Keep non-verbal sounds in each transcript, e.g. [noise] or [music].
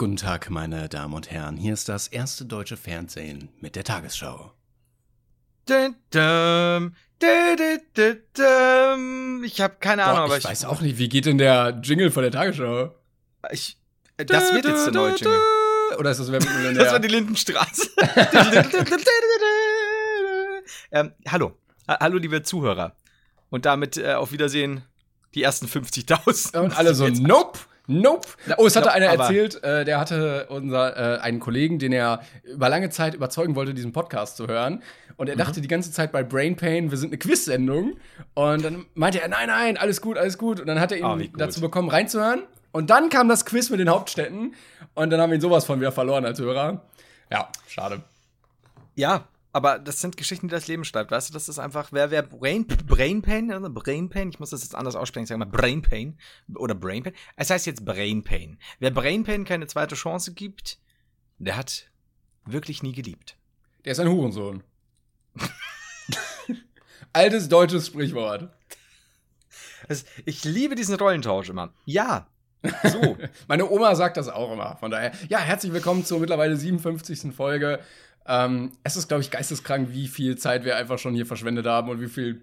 Guten Tag, meine Damen und Herren. Hier ist das erste deutsche Fernsehen mit der Tagesschau. Ich habe keine Ahnung, Boah, aber ich, weiß auch nicht, wie geht denn der Jingle von der Tagesschau? ich, das wird jetzt der neue Jingle. Oder ist das Wer wird [laughs] Das war die Lindenstraße. [laughs] ähm, hallo. Ha- Hallo, liebe Zuhörer. Und damit äh, auf Wiedersehen die ersten 50.000. Und alle so, nope, nope. Oh, es hatte Nope, einer erzählt, äh, der hatte unser, äh, einen Kollegen, den er über lange Zeit überzeugen wollte, diesen Podcast zu hören. Und Mhm. er dachte die ganze Zeit bei Brain Pain, wir sind eine Quiz-Sendung. Und dann meinte er, nein, nein, alles gut, alles gut. Und dann hat er ihn gut. dazu bekommen, reinzuhören. Und dann kam das Quiz mit den Hauptstädten. Und dann haben wir ihn sowas von wieder verloren als Hörer. Ja, schade. Ja, aber das sind Geschichten, die das Leben schreibt. Weißt du, das ist einfach, wer, wer Brain, Brain Pain, also Brain Pain, ich muss das jetzt anders aussprechen, ich sage mal Brain Pain oder Brain Pain. Es heißt jetzt Brain Pain. Wer Brain Pain keine zweite Chance gibt, der hat wirklich nie geliebt. Der ist ein Hurensohn. [laughs] Altes deutsches Sprichwort. Das, ich liebe diesen Rollentausch immer. Ja, so. [laughs] Meine Oma sagt das auch immer. Von daher, ja, herzlich willkommen zur mittlerweile 57. Folge. Ähm, es ist, glaube ich, geisteskrank, wie viel Zeit wir einfach schon hier verschwendet haben und wie viel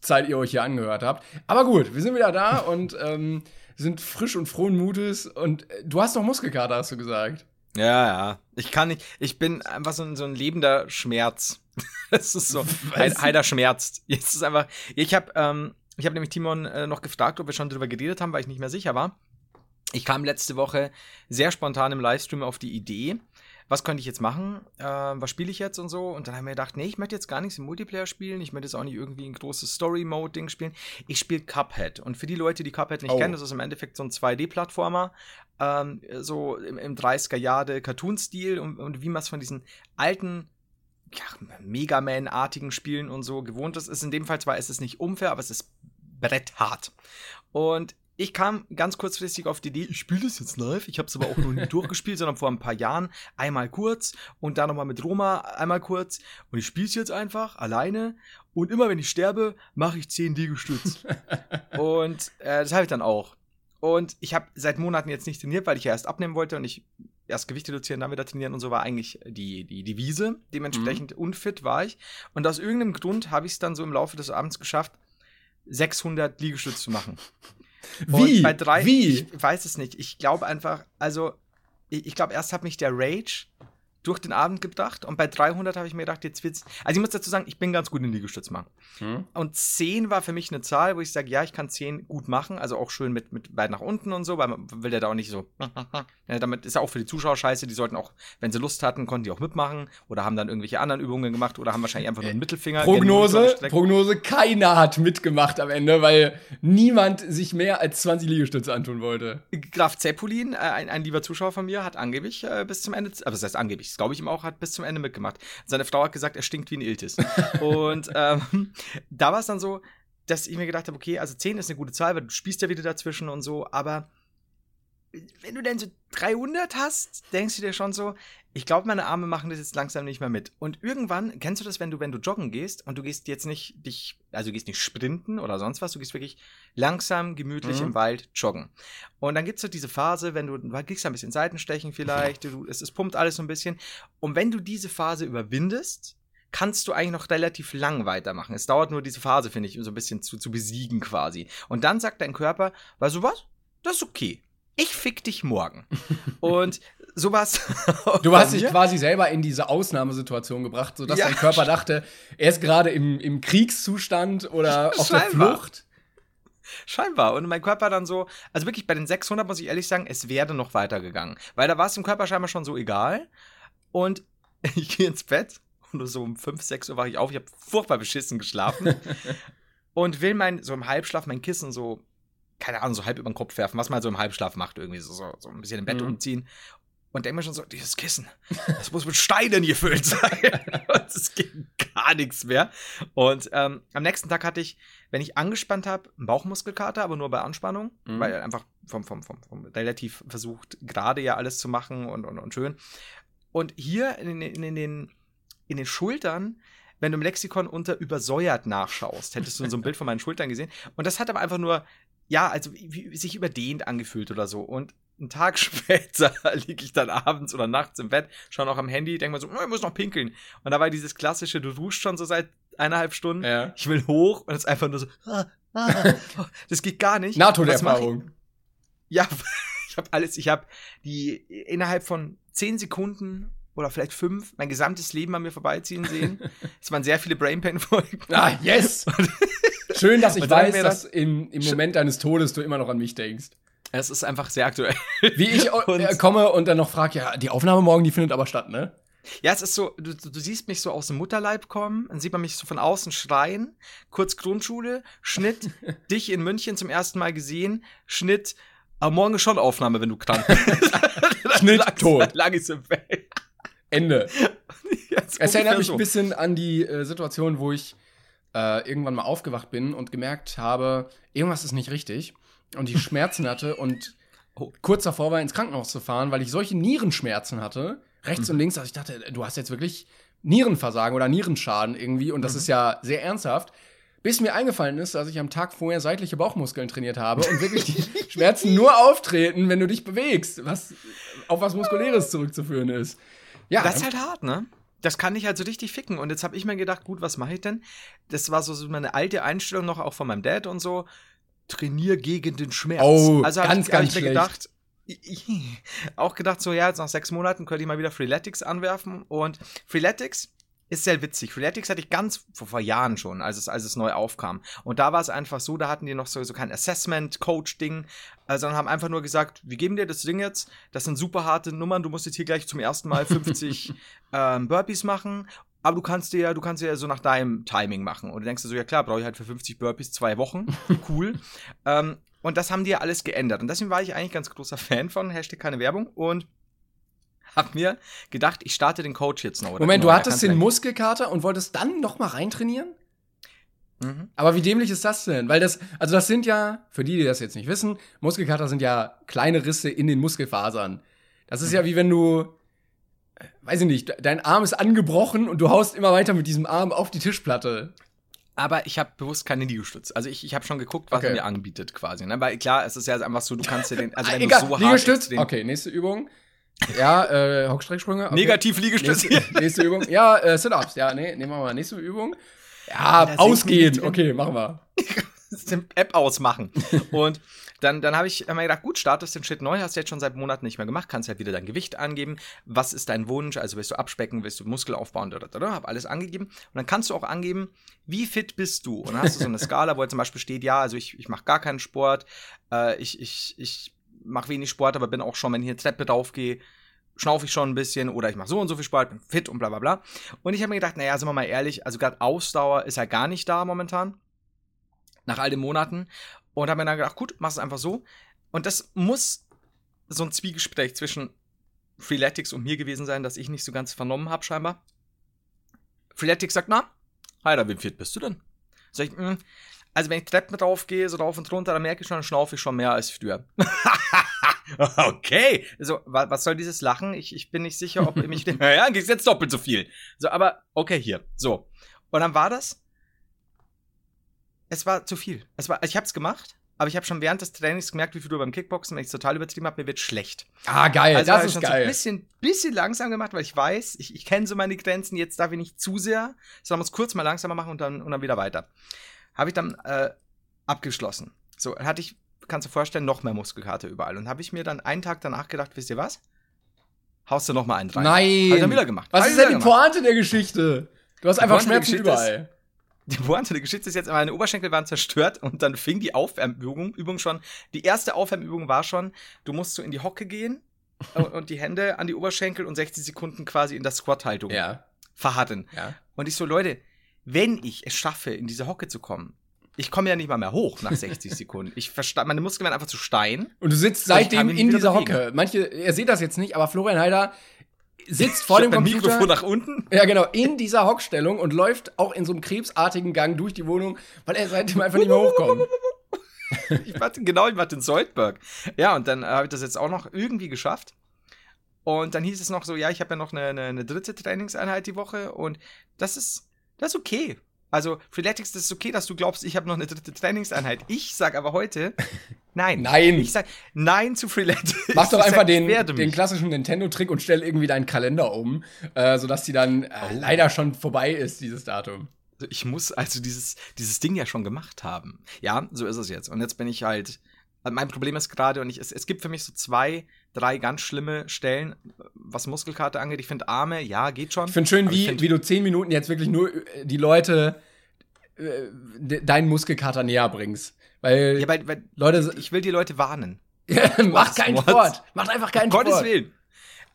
Zeit ihr euch hier angehört habt. Aber gut, wir sind wieder da [laughs] und ähm, sind frisch und frohen Mutes. Und äh, du hast doch Muskelkater, hast du gesagt. Ja, ja. Ich kann nicht. Ich bin einfach so ein, so ein lebender Schmerz. [laughs] Das ist so. Heid- Heider schmerzt. [laughs] Jetzt ist einfach. Ich habe ähm, ich habe nämlich Timon äh, noch gefragt, ob wir schon drüber geredet haben, weil ich nicht mehr sicher war. Ich kam letzte Woche sehr spontan im Livestream auf die Idee, was könnte ich jetzt machen? Äh, was spiele ich jetzt und so? Und dann haben wir gedacht, nee, ich möchte jetzt gar nichts im Multiplayer spielen. Ich möchte jetzt auch nicht irgendwie ein großes Story-Mode-Ding spielen. Ich spiele Cuphead. Und für die Leute, die Cuphead nicht Oh. kennen, das ist im Endeffekt so ein 2D-Plattformer. Ähm, so im, im 30er-Jahre-Cartoon-Stil und, und wie man es von diesen alten ja, Mega Man-artigen Spielen und so gewohnt ist. Ist in dem Fall zwar, ist es nicht unfair, aber es ist bretthart. Und ich kam ganz kurzfristig auf die Idee, ich spiele das jetzt live. Ich habe es aber auch noch nie [laughs] durchgespielt, sondern vor ein paar Jahren einmal kurz und dann nochmal mit Roma einmal kurz. Und ich spiele es jetzt einfach alleine. Und immer wenn ich sterbe, mache ich 10 Liegestütz. [laughs] und äh, das habe ich dann auch. Und ich habe seit Monaten jetzt nicht trainiert, weil ich ja erst abnehmen wollte und ich erst Gewicht reduzieren, dann wieder trainieren und so war eigentlich die, die Devise. Dementsprechend unfit war ich. Und aus irgendeinem Grund habe ich es dann so im Laufe des Abends geschafft, 600 Liegestütze zu machen. Wie? Drei, Wie? Ich weiß es nicht. Ich glaube einfach, also, ich, ich glaube, erst hat mich der Rage durch den Abend gebracht und bei 300 habe ich mir gedacht, jetzt wird's. Also, ich muss dazu sagen, ich bin ganz gut in Liegestütz machen. Hm? Und 10 war für mich eine Zahl, wo ich sage, ja, ich kann 10 gut machen, also auch schön mit, mit weit nach unten und so, weil man will ja da auch nicht so. [laughs] ja, damit ist ja auch für die Zuschauer scheiße, die sollten auch, wenn sie Lust hatten, konnten die auch mitmachen oder haben dann irgendwelche anderen Übungen gemacht oder haben wahrscheinlich einfach nur einen Mittelfinger. Prognose. Prognose, keiner hat mitgemacht am Ende, weil niemand sich mehr als 20 Liegestütze antun wollte. Graf Zeppelin, äh, ein, ein lieber Zuschauer von mir, hat angeblich äh, bis zum Ende, aber das heißt angeblich, das glaube ich ihm auch, hat bis zum Ende mitgemacht. Seine Frau hat gesagt, er stinkt wie ein Iltis. [laughs] und ähm, da war es dann so, dass ich mir gedacht habe, okay, also 10 ist eine gute Zahl, weil du spielst ja wieder dazwischen und so, aber wenn du denn so 300 hast, denkst du dir schon so, ich glaube, meine Arme machen das jetzt langsam nicht mehr mit. Und irgendwann, kennst du das, wenn du, wenn du joggen gehst und du gehst jetzt nicht dich, also du gehst nicht sprinten oder sonst was, du gehst wirklich langsam, gemütlich Mhm. im Wald joggen. Und dann gibt's so diese Phase, wenn du, du kriegst ein bisschen Seitenstechen vielleicht, du, es, es pumpt alles so ein bisschen. Und wenn du diese Phase überwindest, kannst du eigentlich noch relativ lang weitermachen. Es dauert nur diese Phase, finde ich, um so ein bisschen zu, zu besiegen quasi. Und dann sagt dein Körper, weißt du was? Das ist okay. Ich fick dich morgen. [laughs] Und sowas. Du hast dich quasi selber in diese Ausnahmesituation gebracht, sodass Ja. dein Körper dachte, er ist gerade im, im Kriegszustand oder [laughs] auf der Scheinbar. Flucht. Scheinbar. Und mein Körper dann so, also wirklich bei den 600 muss ich ehrlich sagen, es wäre noch weitergegangen. Weil da war es dem Körper scheinbar schon so egal. Und [laughs] ich gehe ins Bett und so um 5, 6 Uhr wache ich auf. Ich habe furchtbar beschissen geschlafen. und will mein, so im Halbschlaf mein Kissen so keine Ahnung, so halb über den Kopf werfen, was man halt so im Halbschlaf macht, irgendwie so, so, so ein bisschen im Bett Mhm. umziehen. Und denke mir schon so, dieses Kissen, das muss mit Steinen gefüllt sein. [laughs] und es ging gar nichts mehr. Und ähm, am nächsten Tag hatte ich, wenn ich angespannt habe, einen Bauchmuskelkater, aber nur bei Anspannung, Mhm. weil einfach vom, vom, vom, vom relativ versucht, gerade ja alles zu machen und, und, und schön. Und hier in, in, in, den, in den Schultern, wenn du im Lexikon unter übersäuert nachschaust, hättest du so ein Bild von meinen Schultern gesehen. Und das hat aber einfach nur, ja, also wie, sich überdehnt angefühlt oder so. Und einen Tag [laughs] später liege ich dann abends oder nachts im Bett, schaue noch am Handy, denke mir so, "Oh, ich muss noch pinkeln. Und da war dieses klassische, du duschst schon so seit eineinhalb Stunden. Ja. Ich will hoch und es ist einfach nur so, ah, ah, [laughs] das geht gar nicht. NATO-Erfahrung. Ja, [laughs] ich habe alles, ich habe die innerhalb von zehn Sekunden oder vielleicht fünf mein gesamtes Leben an mir vorbeiziehen sehen. Es waren sehr viele Brain Pain Folgen. Ah, yes! Schön, dass ich weiß, dass das- im, im Moment deines Todes du immer noch an mich denkst. Es ist einfach sehr aktuell. Wie ich [laughs] Und- äh, komme und dann noch frage, ja, die Aufnahme morgen, die findet aber statt, ne? Ja, es ist so, du, du siehst mich so aus dem Mutterleib kommen, dann sieht man mich so von außen schreien, kurz Grundschule, Schnitt, [laughs] dich in München zum ersten Mal gesehen, Schnitt, aber morgen ist schon Aufnahme, wenn du krank [laughs] bist. Schnitt, Lang- tot. Lang ist im. Ende. Es erinnert mich so. ein bisschen an die äh, Situation, wo ich äh, irgendwann mal aufgewacht bin und gemerkt habe, irgendwas ist nicht richtig und ich Schmerzen hatte [laughs] und Oh. kurz davor war, ins Krankenhaus zu fahren, weil ich solche Nierenschmerzen hatte, rechts Mhm. und links, dass ich dachte, du hast jetzt wirklich Nierenversagen oder Nierenschaden irgendwie und das Mhm. ist ja sehr ernsthaft. Bis mir eingefallen ist, dass ich am Tag vorher seitliche Bauchmuskeln trainiert habe und wirklich die [laughs] Schmerzen nur auftreten, wenn du dich bewegst, was auf was Muskuläres zurückzuführen ist. Ja, Das ist halt hart, ne? Das kann ich halt so richtig ficken. Und jetzt habe ich mir gedacht, gut, was mache ich denn? Das war so, so meine alte Einstellung noch auch von meinem Dad und so. Trainier gegen den Schmerz. Oh, also ganz, ich, ganz ich mir schlecht. gedacht, [laughs] auch gedacht, so ja, jetzt nach sechs Monaten könnte ich mal wieder Freeletics anwerfen. Und Freeletics ist sehr witzig. Freeletics hatte ich ganz vor, vor Jahren schon, als es, als es neu aufkam. Und da war es einfach so, da hatten die noch so, so kein Assessment-Coach-Ding, äh, sondern haben einfach nur gesagt, wir geben dir das Ding jetzt, das sind super harte Nummern, du musst jetzt hier gleich zum ersten Mal 50 [laughs] ähm, Burpees machen. Aber du kannst dir ja, du kannst dir ja so nach deinem Timing machen. Und du denkst dir so, ja klar, brauche ich halt für 50 Burpees zwei Wochen. [laughs] Cool. ähm, und das haben die ja alles geändert. Und deswegen war ich eigentlich ganz großer Fan von Hashtag keine Werbung und hab mir gedacht, ich starte den Coach jetzt noch. Moment, neu. du hattest den Muskelkater und wolltest dann noch mal reintrainieren? Mhm. Aber wie dämlich ist das denn? Weil das, also das sind ja, für die, die das jetzt nicht wissen, Muskelkater sind ja kleine Risse in den Muskelfasern. Das ist ja wie wenn du, äh, weiß ich nicht, de- dein Arm ist angebrochen und du haust immer weiter mit diesem Arm auf die Tischplatte. Aber ich habe bewusst keine Liegestütz. Also ich, ich habe schon geguckt, was Okay. er mir anbietet quasi. Ne? Weil klar, es ist ja einfach so, du kannst dir den, also wenn Ah, Egal, du so hart Liegestütz. Okay, nächste Übung. Ja, äh, Hockstrecksprünge. Okay. Negativ Liegestütz. Nächste, nächste Übung. Ja, äh, Sit-Ups. Ja, nee, nehmen wir mal nächste Übung. Ja, mich ausgehen. Okay, machen wir. die [laughs] App ausmachen. Und dann, dann habe ich mir gedacht, gut, startest den Shit neu, hast du jetzt schon seit Monaten nicht mehr gemacht, kannst halt wieder dein Gewicht angeben. Was ist dein Wunsch? Also willst du abspecken, willst du Muskel aufbauen, oder, oder, hab alles angegeben. Und dann kannst du auch angeben, wie fit bist du? Und dann hast du so eine Skala, wo halt zum Beispiel steht, ja, also ich, ich mache gar keinen Sport, äh, ich, ich, ich mache wenig Sport, aber bin auch schon, wenn ich eine Treppe draufgehe, schnaufe ich schon ein bisschen oder ich mache so und so viel Sport, bin fit und bla bla bla. Und ich habe mir gedacht, naja, sind wir mal ehrlich, also gerade Ausdauer ist halt gar nicht da momentan nach all den Monaten und habe mir dann gedacht, gut, mach es einfach so. Und das muss so ein Zwiegespräch zwischen Freeletics und mir gewesen sein, dass ich nicht so ganz vernommen habe, scheinbar. Freeletics sagt, na, Alter, wie fit bist du denn? Sag ich, "Mm, also wenn ich Treppen drauf gehe, so rauf und runter, dann merke ich schon, dann schnaufe ich schon mehr als früher. [laughs] okay. So, wa was soll dieses Lachen? Ich, ich bin nicht sicher, ob ich mich. [laughs] naja, gehst jetzt doppelt so viel. So, aber okay, hier. So. Und dann war das. Es war zu viel. Es war, ich habe es gemacht, aber ich habe schon während des Trainings gemerkt, wie viel du beim Kickboxen, wenn ich total übertrieben habe, mir wird schlecht. Ah, geil. Also das ist schon so geil. ein bisschen, bisschen langsam gemacht, weil ich weiß, ich, ich kenne so meine Grenzen, jetzt darf ich nicht zu sehr, sondern muss kurz mal langsamer machen und dann, und dann wieder weiter. Habe ich dann äh, abgeschlossen. So, hatte ich, kannst du dir vorstellen, noch mehr Muskelkater überall. Und habe ich mir dann einen Tag danach gedacht, wisst ihr was? Haust du noch mal einen rein. Hab ich dann Nein. wieder gemacht. Was ist denn die gemacht. Pointe der Geschichte? Du hast Die einfach Pointe Schmerzen Geschichte ist- überall. [laughs] Die Pointe der Geschichte ist jetzt, meine Oberschenkel waren zerstört und dann fing die Aufwärmübung Übung schon. Die erste Aufwärmübung war schon, du musst so in die Hocke gehen [laughs] und, und die Hände an die Oberschenkel und 60 Sekunden quasi in der Squat-Haltung Ja, verharren. ja. Und ich so, Leute, wenn ich es schaffe, in diese Hocke zu kommen, ich komme ja nicht mal mehr hoch nach 60 [laughs] Sekunden. Ich verstand, meine Muskeln werden einfach zu Stein. Und du sitzt seitdem in dieser bewegen. Hocke. Manche, ihr seht das jetzt nicht, aber Florian Heider sitzt vor dem Computer. Mikrofon nach unten. Ja, genau, in dieser Hockstellung und läuft auch in so einem krebsartigen Gang durch die Wohnung, weil er seitdem einfach nicht mehr hochkommt. [laughs] ich warte, genau, ich warte in Soldberg. Ja, und dann äh, habe ich das jetzt auch noch irgendwie geschafft. Und dann hieß es noch so, ja, ich habe ja noch eine, eine, eine, dritte Trainingseinheit die Woche und das ist, das ist okay. Also, Freeletics, das ist okay, dass du glaubst, ich habe noch eine dritte Trainingseinheit. Ich sag aber heute, [laughs] nein. Nein. Ich sag nein zu Freeletics. Mach doch einfach den, den klassischen Nintendo-Trick und stell irgendwie deinen Kalender um, äh, sodass die dann äh, oh. leider schon vorbei ist, dieses Datum. Also ich muss also dieses, dieses Ding ja schon gemacht haben. Ja, so ist es jetzt. Und jetzt bin ich halt. Mein Problem ist gerade, und ich, es, es gibt für mich so zwei, drei ganz schlimme Stellen, was Muskelkarte angeht. Ich finde Arme, ja, geht schon. Ich finde schön, wie, find, wie du zehn Minuten jetzt wirklich nur äh, die Leute äh, deinen Muskelkater näher bringst. Weil, ja, weil, weil Leute, ich will die Leute warnen. [laughs] Mach keinen Sport. Mach einfach keinen Sport. Gottes Willen.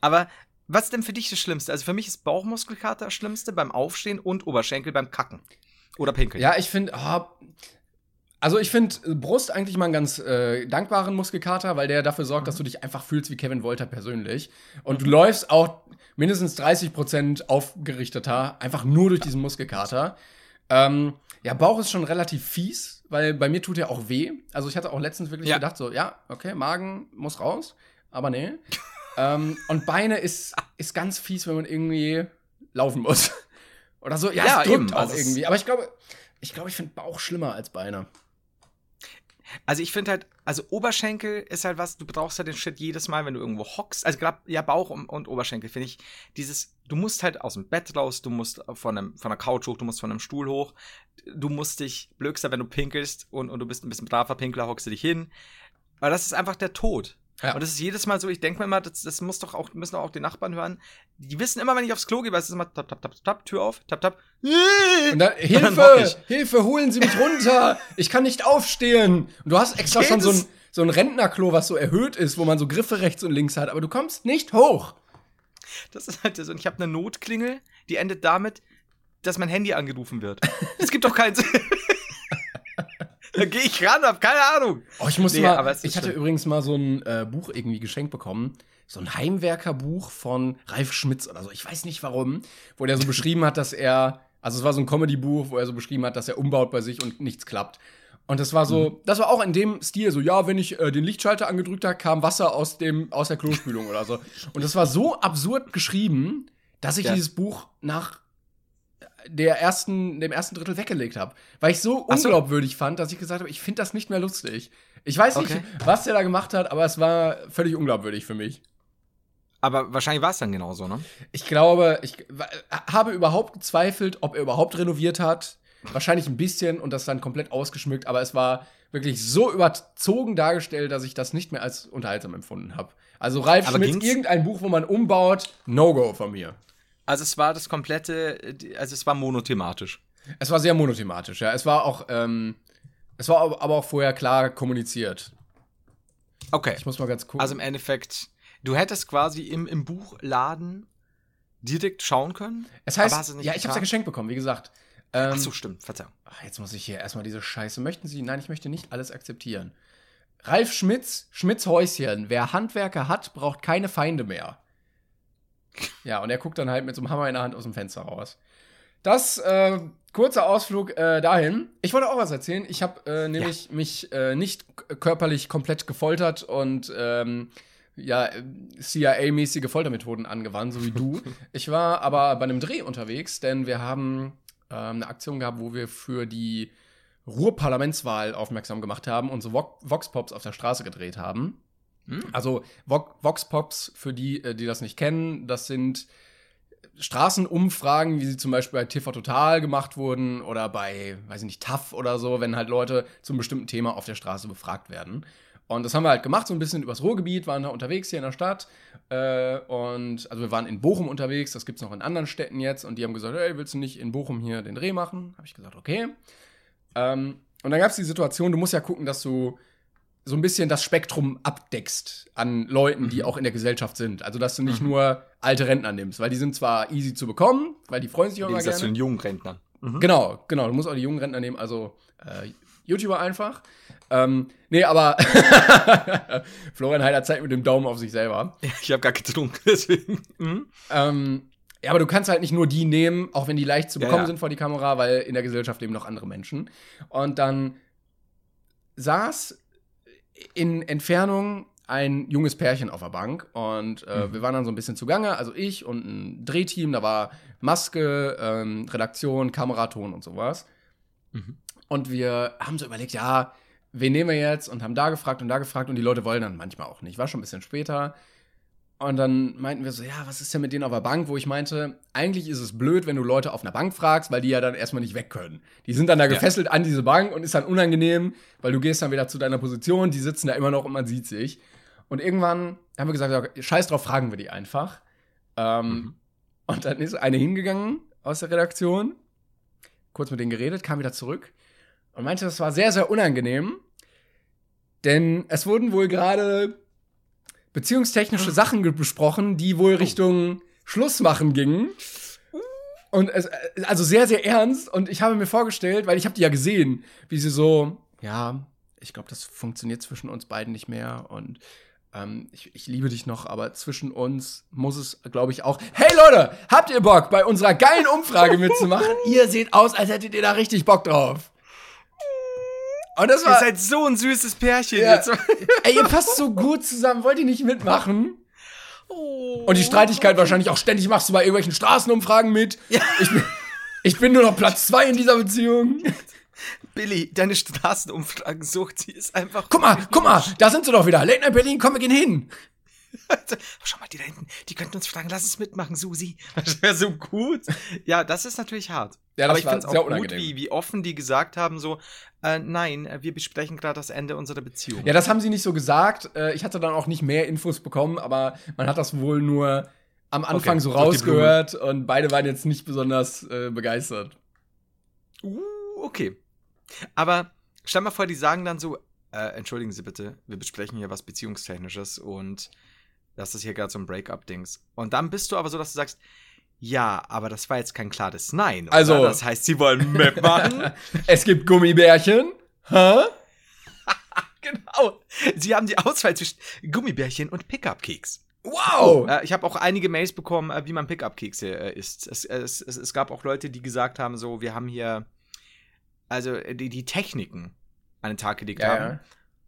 Aber was ist denn für dich das Schlimmste? Also für mich ist Bauchmuskelkater das Schlimmste beim Aufstehen und Oberschenkel beim Kacken. Oder Pinkeln. Ja, ich finde, oh, also ich finde Brust eigentlich mal einen ganz äh, dankbaren Muskelkater, weil der dafür sorgt, mhm. dass du dich einfach fühlst wie Kevin Wolter persönlich. Und du läufst auch mindestens 30% aufgerichteter, einfach nur durch diesen Muskelkater. Ähm, ja, Bauch ist schon relativ fies, weil bei mir tut er auch weh. Also ich hatte auch letztens wirklich ja. gedacht, so, ja, okay, Magen muss raus, aber nee. [laughs] ähm, und Beine ist, ist ganz fies, wenn man irgendwie laufen muss. [laughs] Oder so. Ja, ja es drückt eben, auch also irgendwie. Aber ich glaube, ich glaube, ich finde Bauch schlimmer als Beine. Also ich finde halt, also Oberschenkel ist halt was, du brauchst halt den Shit jedes Mal, wenn du irgendwo hockst. Also gerade, ja, Bauch und, und Oberschenkel finde ich, dieses, du musst halt aus dem Bett raus, du musst von, einem, von einer Couch hoch, du musst von einem Stuhl hoch, du musst dich, blökster, wenn du pinkelst und, und du bist ein bisschen braver Pinkler, hockst du dich hin. Aber das ist einfach der Tod. Ja. Und das ist jedes Mal so, ich denke mir immer, das, das muss doch auch, müssen doch auch die Nachbarn hören. Die wissen immer, wenn ich aufs Klo gehe, weil es ist immer tap, tap, tap, tap, Tür auf, tap, tap. Und dann, Hilfe, Hilfe, holen Sie mich runter. Ich kann nicht aufstehen. Und du hast extra Geht schon so ein, so ein Rentnerklo, was so erhöht ist, wo man so Griffe rechts und links hat, aber du kommst nicht hoch. Das ist halt so. Und ich habe eine Notklingel, die endet damit, dass mein Handy angerufen wird. Es gibt doch keinen Sinn. Da gehe ich ran, hab keine Ahnung. Oh, ich muss nee, mal, ich hatte schön. übrigens mal so ein äh, Buch irgendwie geschenkt bekommen. So ein Heimwerkerbuch von Ralf Schmitz oder so. Ich weiß nicht warum. Wo der so [laughs] beschrieben hat, dass er, also es war so ein Comedy-Buch, wo er so beschrieben hat, dass er umbaut bei sich und nichts klappt. Und das war so, mhm. das war auch in dem Stil, so, ja, wenn ich äh, den Lichtschalter angedrückt habe, kam Wasser aus, dem, aus der Klospülung oder so. Und das war so absurd geschrieben, dass ich ja. dieses Buch nach der ersten, dem ersten Drittel weggelegt habe. Weil ich so unglaubwürdig so. fand, dass ich gesagt habe, ich finde das nicht mehr lustig. Ich weiß okay. nicht, was der da gemacht hat, aber es war völlig unglaubwürdig für mich. Aber wahrscheinlich war es dann genauso, ne? Ich glaube, ich habe überhaupt gezweifelt, ob er überhaupt renoviert hat. Wahrscheinlich ein bisschen und das dann komplett ausgeschmückt, aber es war wirklich so überzogen dargestellt, dass ich das nicht mehr als unterhaltsam empfunden habe. Also Ralf aber Schmitz, irgendein Buch, wo man umbaut, No-Go von mir. Also es war das komplette, also es war monothematisch. Es war sehr monothematisch, ja. Es war auch, ähm, es war aber auch vorher klar kommuniziert. Okay. Ich muss mal ganz gucken. Also im Endeffekt, du hättest quasi im, im Buchladen direkt schauen können. Es heißt, ja, getan? ich hab's ja geschenkt bekommen, wie gesagt. Ähm, Ach so, stimmt, Verzeihung. Ach, jetzt muss ich hier erstmal diese Scheiße. Möchten Sie? Nein, ich möchte nicht alles akzeptieren. Ralf Schmitz, Schmitz Häuschen. Wer Handwerker hat, braucht keine Feinde mehr. Ja, und er guckt dann halt mit so einem Hammer in der Hand aus dem Fenster raus. Das, äh, kurzer Ausflug äh, dahin. Ich wollte auch was erzählen. Ich habe äh, nämlich ja. mich äh, nicht körperlich komplett gefoltert und ähm, ja, CIA-mäßige Foltermethoden angewandt, so wie du. [laughs] ich war aber bei einem Dreh unterwegs, denn wir haben ähm, eine Aktion gehabt, wo wir für die Ruhrparlamentswahl aufmerksam gemacht haben und so Vox-Pops auf der Straße gedreht haben. Hm? Also Vox-Pops, für die, äh, die das nicht kennen, das sind Straßenumfragen, wie sie zum Beispiel bei TV Total gemacht wurden oder bei, weiß ich nicht, TAF oder so, wenn halt Leute zum bestimmten Thema auf der Straße befragt werden. Und das haben wir halt gemacht, so ein bisschen übers Ruhrgebiet, waren da unterwegs hier in der Stadt. Äh, und also wir waren in Bochum unterwegs, das gibt es noch in anderen Städten jetzt. Und die haben gesagt, hey, willst du nicht in Bochum hier den Dreh machen? Habe ich gesagt, okay. Ähm, und dann gab es die Situation, du musst ja gucken, dass du so ein bisschen das Spektrum abdeckst an Leuten, die mhm. auch in der Gesellschaft sind. Also, dass du nicht mhm. nur alte Rentner nimmst, weil die sind zwar easy zu bekommen, weil die freuen sich auch immer gerne. zu den jungen Rentnern. Mhm. Genau, genau. Du musst auch die jungen Rentner nehmen, also äh, YouTuber einfach. Ähm, nee, aber [laughs] Florian Heider zeigt mit dem Daumen auf sich selber. Ich habe gar getrunken, [laughs] deswegen. Mhm. Ähm, ja, aber du kannst halt nicht nur die nehmen, auch wenn die leicht zu bekommen ja, ja. sind vor die Kamera, weil in der Gesellschaft leben noch andere Menschen. Und dann saß in Entfernung ein junges Pärchen auf der Bank und äh, mhm. wir waren dann so ein bisschen zugange, also ich und ein Drehteam, da war Maske, ähm, Redaktion, Kameraton und sowas. Mhm. Und wir haben so überlegt, ja, wen nehmen wir jetzt? Und haben da gefragt und da gefragt und die Leute wollen dann manchmal auch nicht. War schon ein bisschen später. Und dann meinten wir so, ja, was ist denn mit denen auf der Bank? Wo ich meinte, eigentlich ist es blöd, wenn du Leute auf einer Bank fragst, weil die ja dann erstmal nicht weg können. Die sind dann da gefesselt ja. an diese Bank und ist dann unangenehm, weil du gehst dann wieder zu deiner Position, die sitzen da immer noch und man sieht sich. Und irgendwann haben wir gesagt, okay, scheiß drauf, fragen wir die einfach. Ähm, mhm. Und dann ist eine hingegangen aus der Redaktion, kurz mit denen geredet, kam wieder zurück und meinte, das war sehr, sehr unangenehm, denn es wurden wohl gerade beziehungstechnische Sachen besprochen, die wohl oh. Richtung Schluss machen gingen. Und es, also sehr, sehr ernst. Und ich habe mir vorgestellt, weil ich habe die ja gesehen, wie sie so, ja, ich glaube, das funktioniert zwischen uns beiden nicht mehr. Und ähm, ich, ich, liebe dich noch, aber zwischen uns muss es, glaube ich, auch. Hey Leute, habt ihr Bock, bei unserer geilen Umfrage mitzumachen? [laughs] ihr seht aus, als hättet ihr da richtig Bock drauf. Und das war. Ihr seid so ein süßes Pärchen ja. jetzt. [laughs] Ey, ihr passt so gut zusammen. Wollt ihr nicht mitmachen? Oh. Und die Streitigkeit wahrscheinlich auch ständig machst du bei irgendwelchen Straßenumfragen mit. Ja. Ich, bin, ich bin nur noch Platz zwei in dieser Beziehung. Billy, deine Straßenumfragensucht, sie ist einfach. Guck mal, guck mal, da sind sie doch wieder. Late Night Berlin, komm, wir gehen hin. [laughs] Schau mal, die da hinten, die könnten uns fragen, lass uns mitmachen, Susi. Das wäre so gut. Ja, das ist natürlich hart. Ja, Aber ich finde es auch gut, wie, wie offen die gesagt haben, so, äh, nein, wir besprechen gerade das Ende unserer Beziehung. Ja, das haben sie nicht so gesagt. Äh, ich hatte dann auch nicht mehr Infos bekommen, aber man hat das wohl nur am Anfang okay, so rausgehört und beide waren jetzt nicht besonders äh, begeistert. Uh, okay. Aber stell mal vor, die sagen dann so, äh, entschuldigen Sie bitte, wir besprechen hier was Beziehungstechnisches und das ist hier gerade so ein Break-up-Dings. Und dann bist du aber so, dass du sagst, ja, aber das war jetzt kein klares Nein. Oder? Also, das heißt, sie wollen mitmachen. [laughs] es gibt Gummibärchen. Hä? [laughs] genau. Sie haben die Auswahl zwischen Gummibärchen und Pickup-Keks. Wow! Äh, ich habe auch einige Mails bekommen, äh, wie man Pickup-Kekse äh, isst. Es, es, es, es, gab auch Leute, die gesagt haben, so, wir haben hier, also die, die Techniken an den Tag gelegt ja, haben. Ja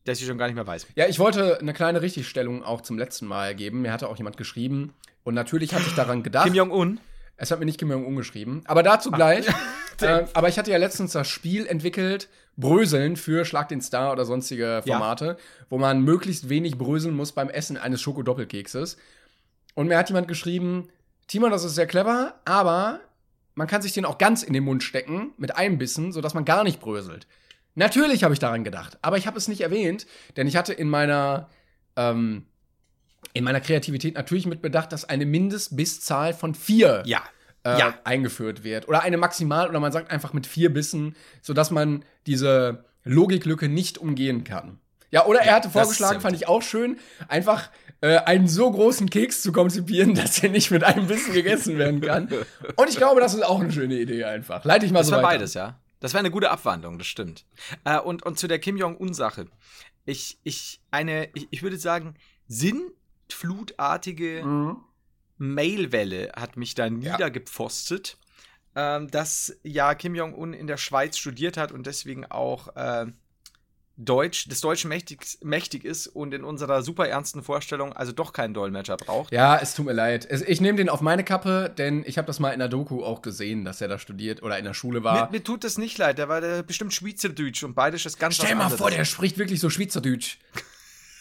dass ich schon gar nicht mehr weiß. Ja, ich wollte eine kleine Richtigstellung auch zum letzten Mal geben. Mir hatte auch jemand geschrieben. Und natürlich hatte ich daran gedacht. Kim Jong-un? Es hat mir nicht Kim Jong-un geschrieben. Aber dazu gleich. [laughs] äh, aber ich hatte ja letztens das Spiel entwickelt, Bröseln für Schlag den Star oder sonstige Formate, ja. wo man möglichst wenig bröseln muss beim Essen eines Schokodoppelkekses. Und mir hat jemand geschrieben, Timon, das ist sehr clever, aber man kann sich den auch ganz in den Mund stecken mit einem Bissen, sodass man gar nicht bröselt. Natürlich habe ich daran gedacht, aber ich habe es nicht erwähnt, denn ich hatte in meiner ähm, in meiner Kreativität natürlich mit bedacht, dass eine Mindestbisszahl von vier ja. Äh, ja. eingeführt wird. Oder eine Maximal, oder man sagt einfach mit vier Bissen, sodass man diese Logiklücke nicht umgehen kann. Ja, oder er hatte vorgeschlagen, fand ich auch schön, einfach äh, einen so großen Keks zu konzipieren, [laughs] dass er nicht mit einem Bissen gegessen werden kann. Und ich glaube, das ist auch eine schöne Idee einfach. Leite ich mal das so weiter. Das war beides, ja. Das wäre eine gute Abwandlung, das stimmt. Äh, und, und zu der Kim Jong-un-Sache. Ich, ich, eine, ich, ich würde sagen, sinnflutartige mhm. Mailwelle hat mich da niedergepfostet, ja. ähm, dass ja Kim Jong-un in der Schweiz studiert hat und deswegen auch äh, Deutsch, des Deutschen mächtig, mächtig ist und in unserer super ernsten Vorstellung also doch keinen Dolmetscher braucht. Ja, es tut mir leid. Ich nehme den auf meine Kappe, denn ich habe das mal in der Doku auch gesehen, dass er da studiert oder in der Schule war. Mir, mir tut das nicht leid, der war der bestimmt Schweizerdeutsch und beides ist ganz Stell mal vor, der spricht wirklich so Schweizerdeutsch.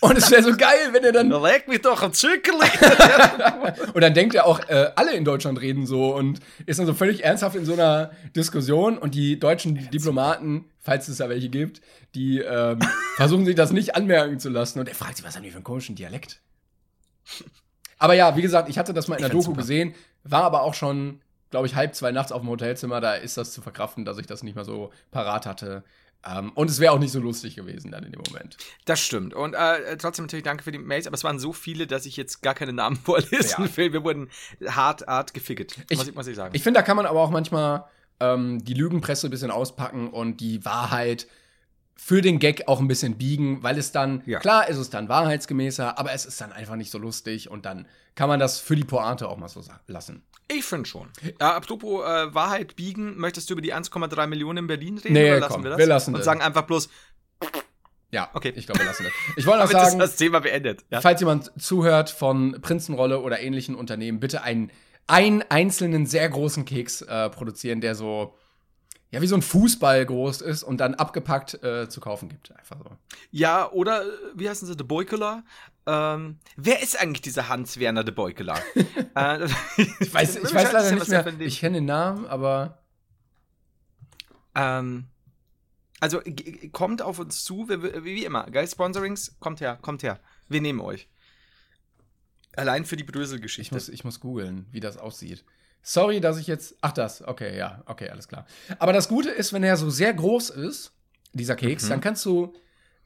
Und es wäre so geil, wenn er dann. Da leg mich doch am Zirkelli. [laughs] und dann denkt er auch, äh, alle in Deutschland reden so und ist dann so völlig ernsthaft in so einer Diskussion und die deutschen Diplomaten, falls es da welche gibt, die ähm, versuchen sich das nicht anmerken zu lassen. Und er fragt sich, was haben die für einen komischen Dialekt? Aber ja, wie gesagt, ich hatte das mal in der Doku super. gesehen, war aber auch schon, glaube ich, halb zwei nachts auf dem Hotelzimmer. Da ist das zu verkraften, dass ich das nicht mehr so parat hatte. Um, ähm, und es wäre auch nicht so lustig gewesen dann in dem Moment. Das stimmt. Und äh, trotzdem natürlich danke für die Mails, aber es waren so viele, dass ich jetzt gar keine Namen [laughs] vorlesen ja. will. Wir wurden hart, hart gefickert. Ich, muss, ich, muss ich sagen. Ich finde, da kann man aber auch manchmal ähm, die Lügenpresse ein bisschen auspacken und die Wahrheit für den Gag auch ein bisschen biegen, weil es dann, Ja. klar ist es dann wahrheitsgemäßer, aber es ist dann einfach nicht so lustig und dann kann man das für die Pointe auch mal so lassen. Ich finde schon. Ja, apropos äh, Wahrheit biegen, möchtest du über die 1,3 Millionen in Berlin reden? Nee, oder lassen komm, wir das? wir lassen Und das. sagen einfach bloß, Ja, Okay. ich glaube, wir lassen das. Ich wollte [laughs] noch sagen, das Thema beendet. Ja? falls jemand zuhört von Prinzenrolle oder ähnlichen Unternehmen, bitte einen, einen einzelnen sehr großen Keks äh, produzieren, der so, ja, wie so ein Fußball groß ist und dann abgepackt äh, zu kaufen gibt. Einfach so. Ja, oder äh, wie heißen sie, De Beukeler? Ähm, wer ist eigentlich dieser Hans-Werner De Beukeler? [laughs] äh, [laughs] Ich weiß, ich weiß leider nicht mehr, ich kenne den Namen, aber Ähm, also kommt auf uns zu, wie, wie immer. Geil, Sponsorings, kommt her, kommt her. Wir nehmen euch. Allein für die ich Brösel-Geschichte. muss, ich muss googeln, wie das aussieht. Sorry, dass ich jetzt. Ach, das. Okay, ja, okay, alles klar. Aber das Gute ist, wenn er so sehr groß ist, dieser Keks, Mhm. dann kannst du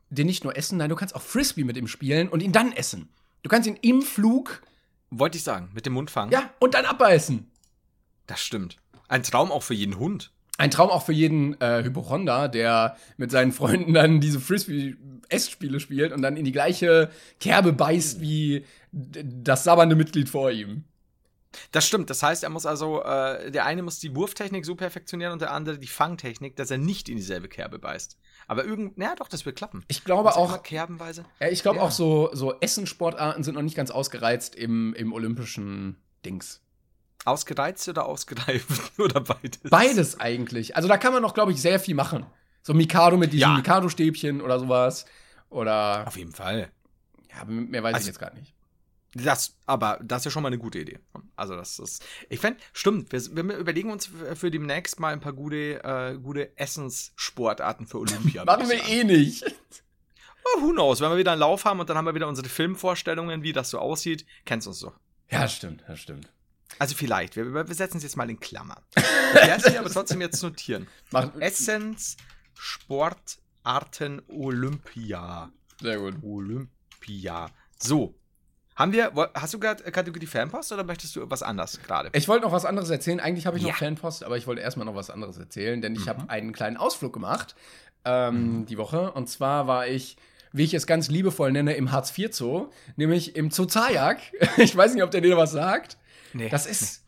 den nicht nur essen, nein, du kannst auch Frisbee mit ihm spielen und ihn dann essen. Du kannst ihn im Flug, Wollte ich sagen, mit dem Mund fangen. ja, und dann abbeißen. Das stimmt. Ein Traum auch für jeden Hund. Ein Traum auch für jeden äh, Hypochonder, der mit seinen Freunden dann diese Frisbee-Essspiele spielt und dann in die gleiche Kerbe beißt wie das sabbernde Mitglied vor ihm. Das stimmt. Das heißt, er muss also, äh, der eine muss die Wurftechnik so perfektionieren und der andere die Fangtechnik, dass er nicht in dieselbe Kerbe beißt. Aber irgend, na doch, das wird klappen. Ich glaube auch, kerbenweise. ja, ich glaube Ja. auch so, so Essensportarten sind noch nicht ganz ausgereizt im, im olympischen Dings. Ausgereizt oder ausgereift [laughs] oder beides? Beides eigentlich. Also da kann man noch, glaube ich, sehr viel machen. So Mikado mit diesen Ja. Mikado-Stäbchen oder sowas. Oder, Auf jeden Fall. ja, mehr weiß ich Also- jetzt gar nicht. Das, aber das ist ja schon mal eine gute Idee. Also das ist, ich fände, stimmt, wir, wir überlegen uns für, demnächst mal ein paar gute, äh, gute Essenssportarten für Olympia. [laughs] Machen wir eh nicht. Oh, who knows, wenn wir wieder einen Lauf haben und dann haben wir wieder unsere Filmvorstellungen, wie das so aussieht, kennst du uns doch. Ja, stimmt, das stimmt. Also vielleicht, wir, wir setzen es jetzt mal in Klammern. [laughs] Ich werde aber trotzdem jetzt notieren. Essens, Sportarten, Olympia. sehr gut. Olympia. So. Haben wir, hast du gerade Kategorie Fanpost oder möchtest du was anderes gerade? Ich wollte noch was anderes erzählen. Eigentlich habe ich noch Ja. Fanpost, aber ich wollte erstmal noch was anderes erzählen, denn ich Mhm. habe einen kleinen Ausflug gemacht ähm, die Woche. Und zwar war ich, wie ich es ganz liebevoll nenne, im Hartz-IV-Zoo, nämlich im Zoo Zajak. [laughs] Ich weiß nicht, ob der dir was sagt. Nee. Das ist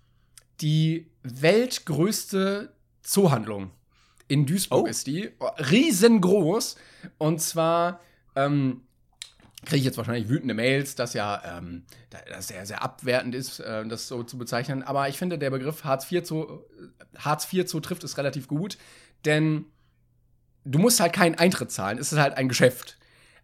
die weltgrößte Zoohandlung. In Duisburg Oh. ist die. Riesengroß. Und zwar ähm, kriege ich jetzt wahrscheinlich wütende Mails, dass ja ähm, da- das sehr, sehr abwertend ist, äh, das so zu bezeichnen. Aber ich finde, der Begriff Hartz IV Zoo, Hartz IV Zoo trifft es relativ gut, denn du musst halt keinen Eintritt zahlen. Es ist halt ein Geschäft.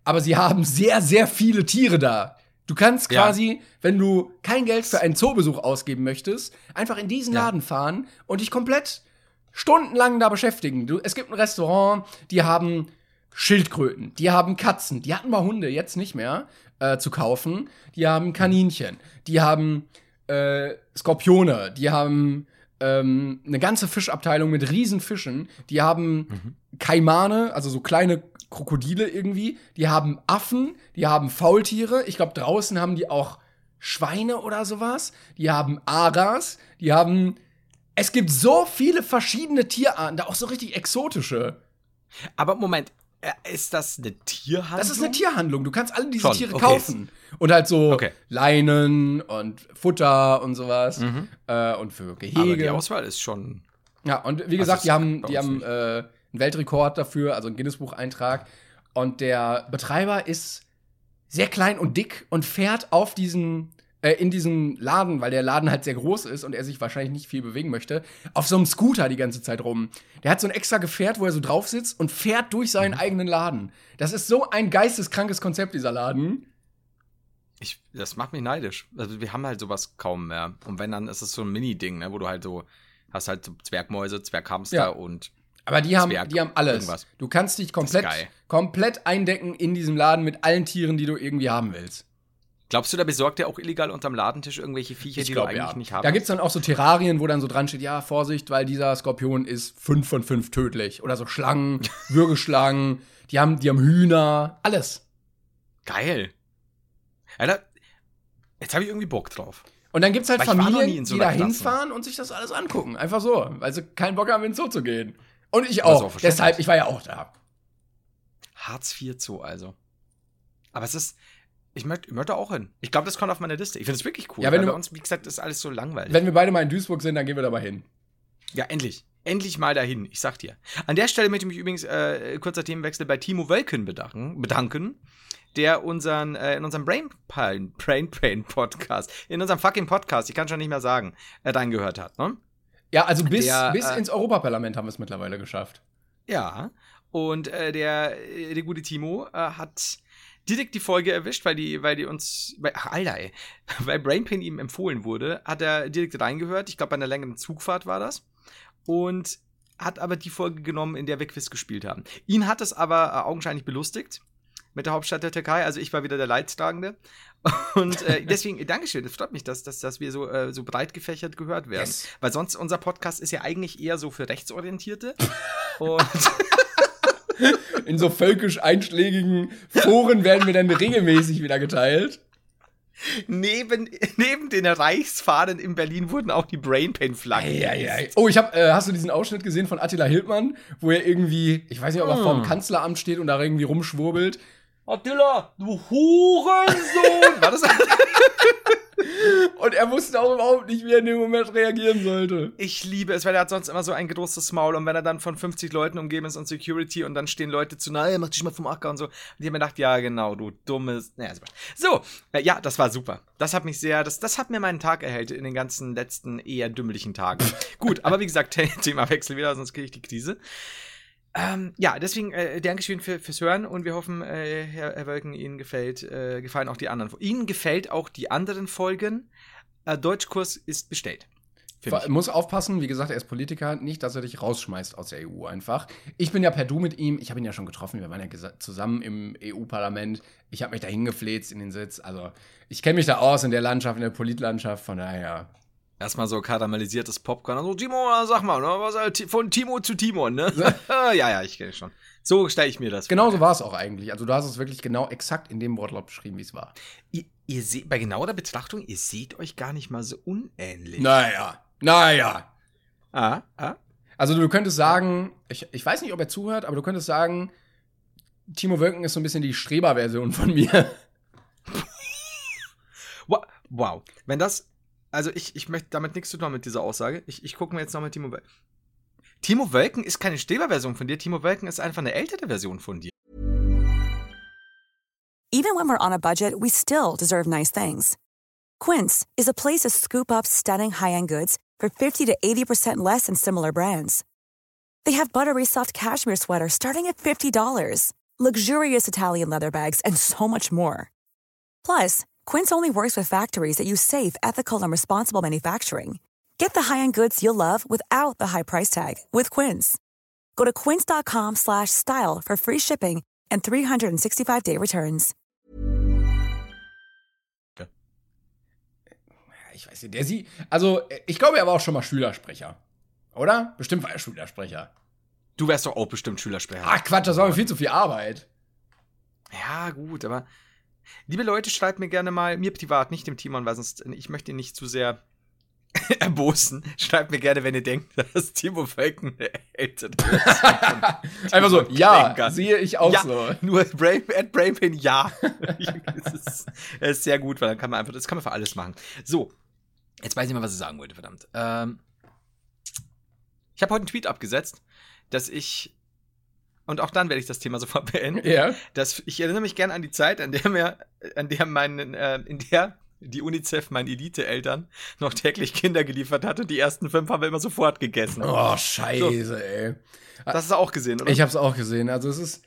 Aber sie haben sehr, sehr viele Tiere da. Du kannst Ja. quasi, wenn du kein Geld für einen Zoobesuch ausgeben möchtest, einfach in diesen Ja. Laden fahren und dich komplett stundenlang da beschäftigen. Du, es gibt ein Restaurant, die haben Schildkröten, die haben Katzen, die hatten mal Hunde, jetzt nicht mehr äh, zu kaufen. Die haben Kaninchen, die haben äh, Skorpione, die haben ähm, eine ganze Fischabteilung mit Riesenfischen, die haben Kaimane, also so kleine Krokodile irgendwie, die haben Affen, die haben Faultiere, ich glaube draußen haben die auch Schweine oder sowas, die haben Aras, die haben es gibt so viele verschiedene Tierarten, da auch so richtig exotische. Aber Moment, ist das eine Tierhandlung? Das ist eine Tierhandlung. Du kannst alle diese Schon, Tiere okay. kaufen. Und halt so Okay. Leinen und Futter und sowas. Mhm. Äh, und für Aber die Gehege. Auswahl ist schon. Ja, und wie gesagt, das die haben, die haben äh, einen Weltrekord dafür, also einen Guinness-Buch-Eintrag. Und der Betreiber ist sehr klein und dick und fährt auf diesen, äh, in diesem Laden, weil der Laden halt sehr groß ist und er sich wahrscheinlich nicht viel bewegen möchte, auf so einem Scooter die ganze Zeit rum. Der hat so ein extra Gefährt, wo er so drauf sitzt und fährt durch seinen Mhm. eigenen Laden. Das ist so ein geisteskrankes Konzept, dieser Laden. Ich, das macht mich neidisch. Also wir haben halt sowas kaum mehr. Und wenn, dann ist es so ein Mini-Ding, ne, wo du halt so hast halt so Zwergmäuse, Zwerghamster Ja. und Aber die haben, Zwerg, die haben alles. irgendwas. Du kannst dich komplett, komplett eindecken in diesem Laden mit allen Tieren, die du irgendwie haben willst. Glaubst du, da besorgt er auch illegal unterm Ladentisch irgendwelche Viecher, die du eigentlich nicht haben Da gibt's dann auch so Terrarien, wo dann so dran steht, ja, Vorsicht, weil dieser Skorpion ist 5 von 5 tödlich. Oder so Schlangen, [laughs] Würgeschlangen, die haben, die haben Hühner, alles. Geil. Alter, jetzt habe ich irgendwie Bock drauf. Und dann gibt's halt Aber ich war noch Familien, so die da hinfahren und sich das alles angucken. Einfach so, weil sie keinen Bock haben, ins Zoo zu gehen. Und ich auch. auch. Deshalb, ich war ja auch da. Hartz IV Zoo also. Aber es ist, ich möchte, ich möchte auch hin. Ich glaube, das kommt auf meine Liste. Ich finde es wirklich cool. Ja, wenn du- bei uns, wie gesagt, ist alles so langweilig. Wenn wir beide mal in Duisburg sind, dann gehen wir da mal hin. Ja, endlich. Endlich mal dahin, ich sag dir. An der Stelle möchte ich mich übrigens, äh, kurzer Themenwechsel, bei Timo Wölken bedanken, bedanken der unseren, äh, in unserem Brain Pain, [laughs] Brain Pain Podcast, in unserem fucking Podcast, ich kann schon nicht mehr sagen, äh, reingehört hat, ne? Ja, also bis, Der, bis äh, ins Europaparlament haben wir es mittlerweile geschafft. Ja. Und äh, der, äh, der gute Timo äh, hat direkt die Folge erwischt, weil die, weil die uns, weil, ach, Alter, ey, [laughs] weil Brainpain ihm empfohlen wurde, hat er direkt reingehört. Ich glaube, bei einer längeren Zugfahrt war das. Und hat aber die Folge genommen, in der wir Quiz gespielt haben. Ihn hat es aber äh, augenscheinlich belustigt mit der Hauptstadt der Türkei. Also ich war wieder der Leidtragende. [laughs] Und äh, [laughs] deswegen, Dankeschön, es freut mich, dass, dass, dass wir so, äh, so breit gefächert gehört werden. Yes. Weil sonst unser Podcast ist ja eigentlich eher so für Rechtsorientierte. Und In so völkisch einschlägigen Foren werden wir dann regelmäßig wieder geteilt. neben, neben den Reichsfahnen in Berlin wurden auch die Brainpain-Flaggen. Eieiei. Oh, ich hab, äh, hast du diesen Ausschnitt gesehen von Attila Hildmann, wo er irgendwie, ich weiß nicht, ob er Hm. vor dem Kanzleramt steht und da irgendwie rumschwurbelt. Attila, du Hurensohn! [laughs] War das? Und er wusste auch überhaupt nicht, wie er in dem Moment reagieren sollte. Ich liebe es, weil er hat sonst immer so ein großes Maul und wenn er dann von 50 Leuten umgeben ist und Security und dann stehen Leute zu nahe, mach dich mal vom Acker und so. Und ich habe mir gedacht, ja genau, du dummes. Naja, super. So, äh, ja, das war super. Das hat mich sehr, das, das hat mir meinen Tag erhellt in den ganzen letzten eher dümmlichen Tagen. [laughs] Gut, aber wie gesagt, [laughs] Thema Wechsel wieder, sonst kriege ich die Krise. Ähm, ja, deswegen äh, Dankeschön für, fürs Hören und wir hoffen, äh, Herr, Herr Wölken, Ihnen gefällt, äh, gefallen auch die anderen. Ihnen gefällt auch die anderen Folgen. Äh, Deutschkurs ist bestellt. Ich. Muss aufpassen, wie gesagt, er ist Politiker, nicht, dass er dich rausschmeißt aus der EU einfach. Ich bin ja per Du mit ihm, ich habe ihn ja schon getroffen, wir waren ja zusammen im EU-Parlament. Ich habe mich da hingefläzt in den Sitz. Also, ich kenne mich da aus in der Landschaft, in der Politlandschaft, von daher. Erstmal so karamellisiertes Popcorn. Also, Timo, sag mal, ne, was, äh, von Timo zu Timon, ne? [laughs] ja, ja, ich kenne schon. So stelle ich mir das vor. Genauso war es auch eigentlich. Also, du hast es wirklich genau exakt in dem Wortlaut beschrieben, wie es war. Ihr, ihr seht, bei genauer Betrachtung, ihr seht euch gar nicht mal so unähnlich. Naja, naja. Ah, ah. Also, du könntest sagen, ich, ich weiß nicht, ob er zuhört, aber du könntest sagen, Timo Wölken ist so ein bisschen die Streber-Version von mir. [laughs] Wow. Wenn das, also ich, ich möchte damit nichts zu tun haben mit dieser Aussage. Ich, ich gucke mir jetzt nochmal Timo Wölken. Timo Wölken ist keine Streber-Version von dir. Timo Wölken ist einfach eine ältere Version von dir. Even when we're on a budget, we still deserve nice things. Quince is a place to scoop up stunning high-end goods for 50 to 80% less than similar brands. They have buttery soft cashmere sweaters starting at $50, luxurious Italian leather bags, and so much more. Plus, Quince only works with factories that use safe, ethical, and responsible manufacturing. Get the high-end goods you'll love without the high price tag with Quince. Go to quince.com slash style for free shipping and 365-day returns. Ich weiß nicht, der sie. Also, ich glaube, er war auch schon mal Schülersprecher. Oder? Bestimmt war er Schülersprecher. Du wärst doch auch bestimmt Schülersprecher. Ach Quatsch, das war mir viel zu viel Arbeit. Ja, gut, aber liebe Leute, schreibt mir gerne mal, mir privat, nicht dem Timon, weil sonst ich möchte ihn nicht zu sehr [laughs] erbosen. Schreibt mir gerne, wenn ihr denkt, [laughs] dass Timo Völken eine ältere [laughs] Einfach so, ja, Klinker. sehe ich auch ja, so. nur Brain, at Brainpain, ja. das, ist, das ist sehr gut, weil dann kann man einfach, das kann man für alles machen. So, jetzt weiß ich mal, was ich sagen wollte, verdammt. Ähm, ich habe heute einen Tweet abgesetzt, dass ich, und auch dann werde ich das Thema [laughs] sofort beenden, Ja. dass ich erinnere mich gerne an die Zeit, an der mir, an der mein, äh, in der die UNICEF meinen Elite-Eltern noch täglich Kinder geliefert hat und die ersten fünf haben wir immer sofort gegessen. Oh, scheiße, ey. Das hast du auch gesehen, oder? Ich hab's auch gesehen. Also, es ist.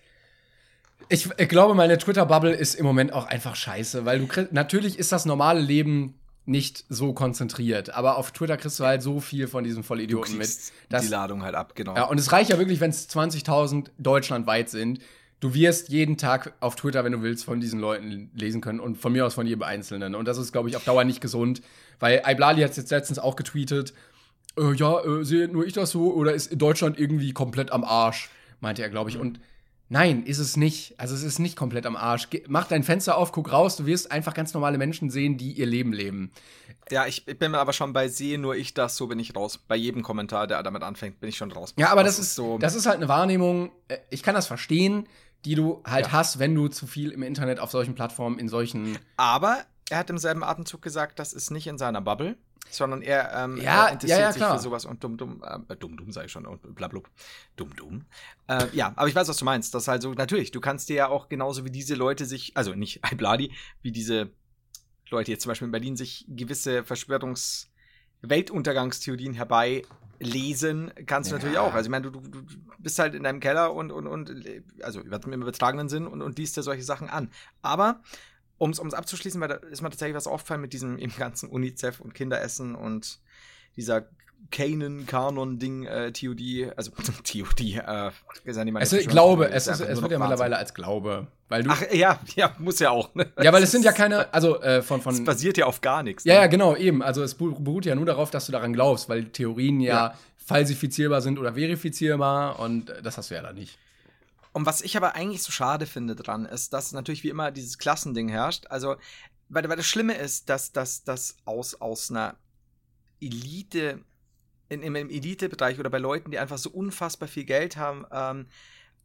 Ich, ich glaube, meine Twitter-Bubble ist im Moment auch einfach scheiße, weil du natürlich ist das normale Leben nicht so konzentriert, aber auf Twitter kriegst du halt so viel von diesen Vollidioten mit. dass- die Ladung halt ab, genau. Ja, und es reicht ja wirklich, wenn es 20.000 deutschlandweit sind. Du wirst jeden Tag auf Twitter, wenn du willst, von diesen Leuten lesen können und von mir aus von jedem Einzelnen. Und das ist, glaube ich, auf Dauer nicht gesund, weil Iblali hat es jetzt letztens auch getweetet. Äh, ja, äh, sehe nur ich das so oder ist Deutschland irgendwie komplett am Arsch, meinte er, glaube ich. Und nein, ist es nicht. Also es ist nicht komplett am Arsch. Ge mach dein Fenster auf, guck raus, du wirst einfach ganz normale Menschen sehen, die ihr Leben leben. Ja, ich, ich bin mir aber schon bei sehe nur ich das, so bin ich raus. Bei jedem Kommentar, der damit anfängt, bin ich schon raus. Ja, aber das, ist so. das ist halt eine Wahrnehmung. äh, Ich kann das verstehen. die du halt ja. hast, wenn du zu viel im Internet auf solchen Plattformen, in solchen. Aber er hat im selben Atemzug gesagt, das ist nicht in seiner Bubble, sondern er, ähm, ja, er interessiert ja, ja, sich für sowas und dumm, dumm, äh, dumm, dumm, sag ich schon, und blablub, dumm, dumm. Äh, ja, aber ich weiß, was du meinst. Das ist halt so, natürlich, du kannst dir ja auch genauso wie diese Leute sich, also nicht [laughs] Ibladi, wie diese Leute jetzt zum Beispiel in Berlin sich gewisse Verschwörungs- Weltuntergangstheorien herbeilesen, kannst du natürlich auch. Also ich meine, du, du, du, bist halt in deinem Keller und, und, und also im übertragenen Sinn und, und liest dir solche Sachen an. Aber um es abzuschließen, weil da ist mir tatsächlich was aufgefallen mit diesem im ganzen UNICEF und Kinderessen und dieser Kanan, Kanon-Ding, äh, TOD, also [laughs] TOD, äh, ist ja es ist Glaube, es, ist, es wird ja mittlerweile als Glaube. Weil du, Ach ja, ja, muss ja auch. Ne? Ja, weil es sind ja keine, also äh, von, von. Es basiert ja auf gar nichts. Ne? Ja, ja, genau, eben. Also es beruht ja nur darauf, dass du daran glaubst, weil Theorien ja, ja falsifizierbar sind oder verifizierbar und das hast du ja da nicht. Und was ich aber eigentlich so schade finde dran, ist, dass natürlich wie immer dieses Klassending herrscht. Also, weil, weil das Schlimme ist, dass das aus, aus einer Elite, in, im Elitebereich oder bei Leuten, die einfach so unfassbar viel Geld haben, ähm,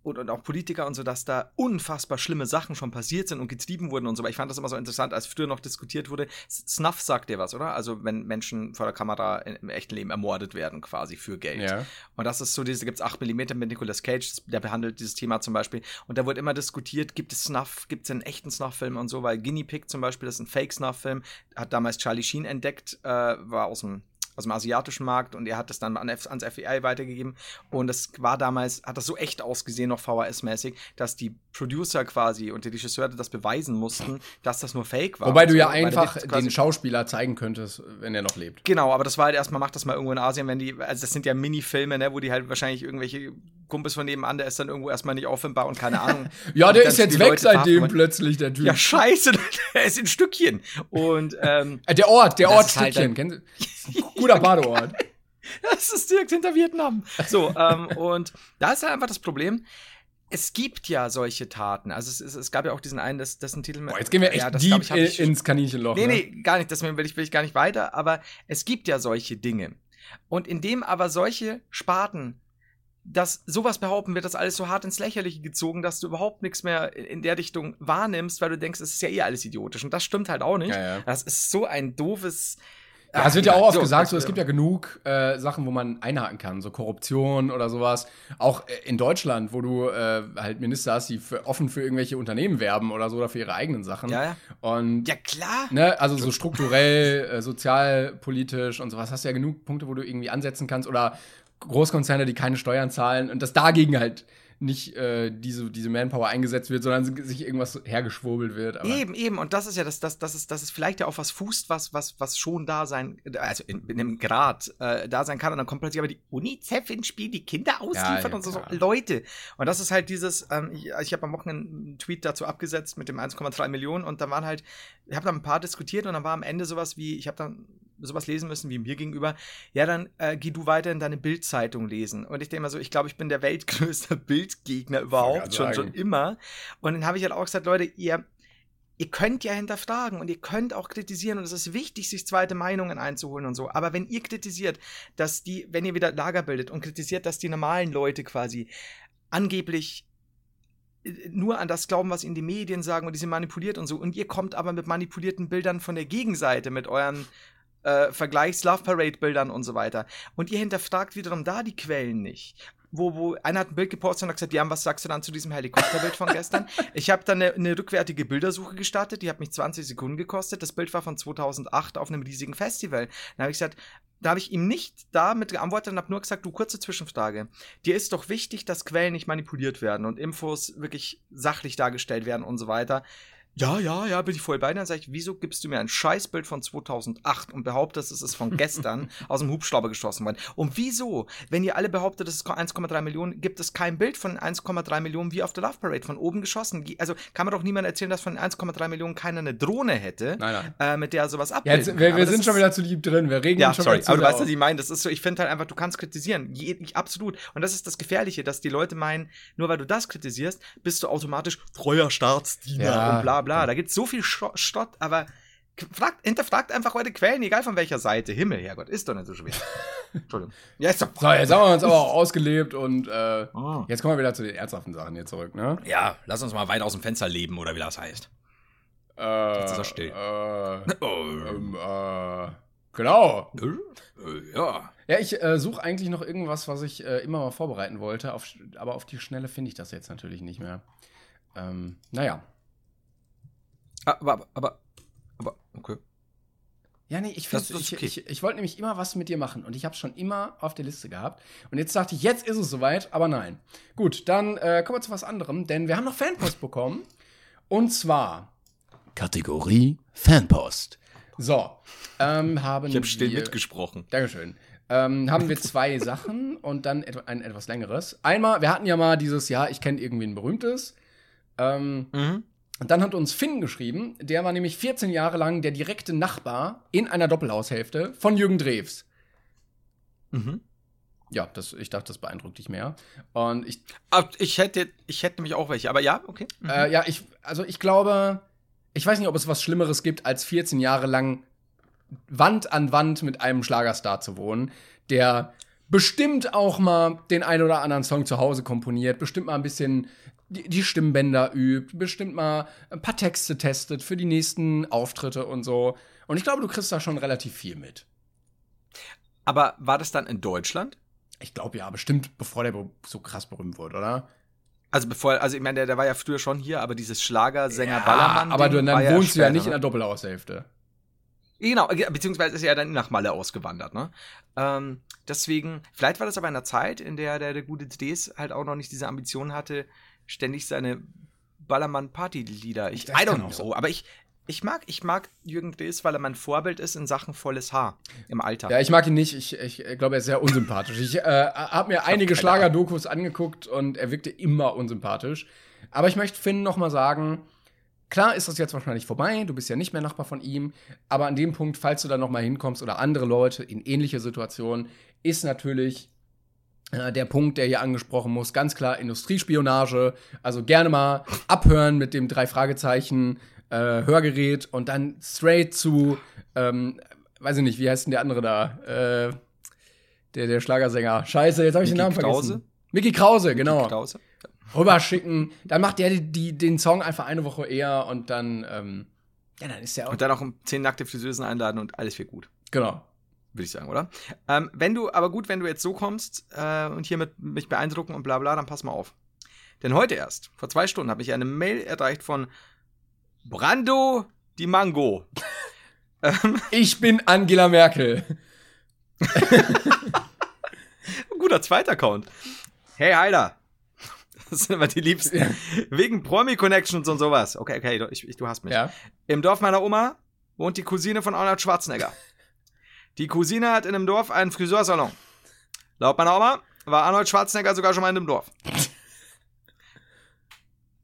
und, und auch Politiker und so, dass da unfassbar schlimme Sachen schon passiert sind und getrieben wurden und so. Aber ich fand das immer so interessant, als früher noch diskutiert wurde. Snuff sagt dir was, oder? Also wenn Menschen vor der Kamera im echten Leben ermordet werden, quasi für Geld. Ja. Und das ist so, diese gibt es 8 mm mit Nicolas Cage, der behandelt dieses Thema zum Beispiel. Und da wurde immer diskutiert, gibt es Snuff, gibt es einen echten Snuff-Film und so, weil Guinea Pig zum Beispiel, das ist ein Fake-Snuff-Film, hat damals Charlie Sheen entdeckt, äh, war aus dem aus dem asiatischen Markt und er hat das dann an, ans FBI weitergegeben und das war damals, hat das so echt ausgesehen, noch VHS-mäßig, dass die Producer quasi und die Regisseure das beweisen mussten, dass das nur Fake war. Wobei du ja einfach den Schauspieler zeigen könntest, wenn er noch lebt. Genau, aber das war halt erstmal, mach das mal irgendwo in Asien, wenn die, also das sind ja Mini-Filme, ne, wo die halt wahrscheinlich irgendwelche Kumpels von nebenan, der ist dann irgendwo erstmal nicht auffindbar und keine Ahnung. [laughs] ja, der ist jetzt weg seitdem plötzlich, der Typ. Ja, scheiße, [laughs] der ist in Stückchen. Und, ähm, äh, Der Ort, der Ort halt Stückchen, kennen Sie? Guter [laughs] Badeort. das ist direkt hinter Vietnam. So, ähm, und da ist halt einfach das Problem, es gibt ja solche Taten. Also es, es, es gab ja auch diesen einen, das, das ein Titel. Boah, jetzt gehen wir echt ja, das, deep ich, ich, ins Kaninchenloch. Nee, ne? nee, gar nicht. Deswegen will ich, will ich gar nicht weiter. Aber es gibt ja solche Dinge. Und indem aber solche Sparten dass sowas behaupten wird, das alles so hart ins Lächerliche gezogen, dass du überhaupt nichts mehr in der Richtung wahrnimmst, weil du denkst, es ist ja eh alles idiotisch. Und das stimmt halt auch nicht. Ja, ja. Das ist so ein doofes ja, es wird ja auch oft so, gesagt, so, es gibt ja genug äh, Sachen, wo man einhaken kann, so Korruption oder sowas. Auch äh, in Deutschland, wo du äh, halt Minister hast, die für, offen für irgendwelche Unternehmen werben oder so oder für ihre eigenen Sachen. Ja, ja. Und, ja klar. Ne, also so strukturell, äh, sozialpolitisch und sowas hast du ja genug Punkte, wo du irgendwie ansetzen kannst. Oder Großkonzerne, die keine Steuern zahlen und das dagegen halt nicht äh, diese, diese Manpower eingesetzt wird, sondern sich irgendwas hergeschwurbelt wird. eben, eben. Und das ist ja, das, das, das, ist, das ist vielleicht ja auch was fußt, was, was, was schon da sein, also in, in einem Grad äh, da sein kann. Und dann kommt plötzlich aber die UNICEF ins Spiel, die Kinder ausliefert ja, ja, und so, so. Leute. Und das ist halt dieses, ähm, ich, ich habe am Wochenende einen Tweet dazu abgesetzt mit dem 1,3 Millionen und da waren halt, ich habe da ein paar diskutiert und dann war am Ende sowas wie, ich habe dann sowas lesen müssen wie mir gegenüber, ja, dann äh, geh du weiter in deine Bildzeitung lesen. Und ich denke mal so, ich glaube, ich bin der weltgrößte [laughs] Bildgegner überhaupt, schon, schon immer. Und dann habe ich halt auch gesagt, Leute, ihr, ihr könnt ja hinterfragen und ihr könnt auch kritisieren und es ist wichtig, sich zweite Meinungen einzuholen und so. Aber wenn ihr kritisiert, dass die, wenn ihr wieder Lager bildet und kritisiert, dass die normalen Leute quasi angeblich äh, nur an das glauben, was ihnen die Medien sagen und die sind manipuliert und so. Und ihr kommt aber mit manipulierten Bildern von der Gegenseite, mit euren äh, Vergleichs-Love-Parade-Bildern und so weiter. Und ihr hinterfragt wiederum da die Quellen nicht wo, wo einer hat ein Bild gepostet und hat gesagt, ja, was sagst du dann zu diesem Helikopterbild von gestern? [laughs] ich habe dann eine, eine, rückwärtige Bildersuche gestartet, die hat mich 20 Sekunden gekostet. Das Bild war von 2008 auf einem riesigen Festival. Dann habe ich gesagt, da habe ich ihm nicht damit geantwortet und habe nur gesagt, du kurze Zwischenfrage. Dir ist doch wichtig, dass Quellen nicht manipuliert werden und Infos wirklich sachlich dargestellt werden und so weiter ja, ja, ja, bin ich voll bei dir. Dann sage ich, wieso gibst du mir ein Scheißbild von 2008 und behauptest, es ist von gestern [laughs] aus dem Hubschrauber geschossen worden? Und wieso, wenn ihr alle behauptet, es ist 1,3 Millionen, gibt es kein Bild von 1,3 Millionen wie auf der Love Parade, von oben geschossen? Also kann man doch niemand erzählen, dass von 1,3 Millionen keiner eine Drohne hätte, nein, nein. Äh, mit der er sowas abbilden ja, Wir, wir sind schon wieder zu lieb drin, wir regen ja, schon sorry, aber du weißt, was ich meine. Das ist so, ich finde halt einfach, du kannst kritisieren. Je, absolut. Und das ist das Gefährliche, dass die Leute meinen, nur weil du das kritisierst, bist du automatisch treuer Staatsdiener ja, und bla bla. Da gibt es so viel Stott, aber fragt, hinterfragt einfach eure Quellen, egal von welcher Seite. Himmel, Herrgott, ist doch nicht so schwer. [laughs] Entschuldigung. Ja, ist doch. So, jetzt haben wir uns aber [laughs] auch ausgelebt und äh, Oh. jetzt kommen wir wieder zu den ernsthaften Sachen hier zurück, ne? Ja, lass uns mal weit aus dem Fenster leben, oder wie das heißt. Äh, Jetzt ist er still. Äh, Oh. ähm, äh, genau. Äh, ja. Ja, ich äh, suche eigentlich noch irgendwas, was ich äh, immer mal vorbereiten wollte, auf, aber auf die Schnelle finde ich das jetzt natürlich nicht mehr. Ähm, naja. Aber, aber, aber, aber, okay. Ja, nee, ich, Das ich, okay. ich, ich wollte nämlich immer was mit dir machen und ich habe schon immer auf der Liste gehabt. Und jetzt dachte ich, jetzt ist es soweit, aber nein. Gut, dann äh, kommen wir zu was anderem, denn wir haben noch Fanpost bekommen. Und zwar Kategorie Fanpost. So, ähm, haben Ich habe still wir, mitgesprochen. Dankeschön. Ähm, haben wir zwei [laughs] Sachen und dann et ein etwas längeres. Einmal, wir hatten ja mal dieses Jahr, ich kenne irgendwie ein berühmtes. Ähm, Mhm. Und dann hat uns Finn geschrieben, der war nämlich 14 Jahre lang der direkte Nachbar in einer Doppelhaushälfte von Jürgen Drews. Mhm. Ja, das, ich dachte, das beeindruckt dich mehr. Und ich, Aber ich hätte, ich hätte nämlich auch welche, aber ja, okay. Mhm. äh, ja, ich, also ich glaube, ich weiß nicht, ob es was Schlimmeres gibt, als 14 Jahre lang Wand an Wand mit einem Schlagerstar zu wohnen, der bestimmt auch mal den ein oder anderen Song zu Hause komponiert, bestimmt mal ein bisschen die, die Stimmbänder übt, bestimmt mal ein paar Texte testet für die nächsten Auftritte und so. Und ich glaube, du kriegst da schon relativ viel mit. Aber war das dann in Deutschland? Ich glaube ja, bestimmt, bevor der so krass berühmt wurde, oder? Also bevor, also ich meine, der, der war ja früher schon hier, aber dieses Schlagersänger Ballermann. aber du, dann wohnst du ja nicht in ne? der Doppelhaushälfte. Genau, ge- beziehungsweise ist er ja dann nach Malle ausgewandert, ne? Ähm, deswegen, vielleicht war das aber in einer Zeit, in der der, der gute Ds halt auch noch nicht diese Ambition hatte, ständig seine Ballermann-Party-Lieder. Ich, Das I don't know. Aber ich, ich mag, ich mag Jürgen Ds, weil er mein Vorbild ist in Sachen volles Haar im Alter. Ja, ich mag ihn nicht. Ich, ich glaube, er ist sehr unsympathisch. Ich äh, habe mir einige keine Schlagerdokus angeguckt und er wirkte immer unsympathisch. Aber ich möchte Finn noch mal sagen, klar ist das jetzt wahrscheinlich vorbei, du bist ja nicht mehr Nachbar von ihm, aber an dem Punkt, falls du da noch mal hinkommst oder andere Leute in ähnliche Situationen, ist natürlich der Punkt, der hier angesprochen muss, ganz klar Industriespionage. Also gerne mal abhören mit dem drei Fragezeichen äh, Hörgerät und dann straight zu, ähm, weiß ich nicht, wie heißt denn der andere da? Äh, der, der Schlagersänger. Scheiße, jetzt habe ich den Mickey Namen vergessen. Krause? Mickey Krause, genau. Krause? Rüberschicken. Dann macht der die, die, den Song einfach eine Woche eher und dann, ähm, ja, dann ist der auch. Und dann auch um zehn nackte Friseusen einladen und alles wird gut. Genau. Würde ich sagen, oder? Ähm, wenn du, aber gut, wenn du jetzt so kommst äh, und hier mit mich beeindrucken und bla bla, dann pass mal auf. Denn heute erst, vor zwei Stunden, habe ich eine Mail erreicht von Brando Di Mango. ähm, [laughs] Ich bin Angela Merkel. [laughs] guter zweiter Account. Hey, Heiler. Das sind immer die Liebsten. Ja. [laughs] Wegen Promi-Connections und sowas. Okay, okay, du, ich, du hast mich. Ja. Im Dorf meiner Oma wohnt die Cousine von Arnold Schwarzenegger. Die Cousine hat in einem Dorf einen Friseursalon. Laut meiner Oma war Arnold Schwarzenegger sogar schon mal in dem Dorf.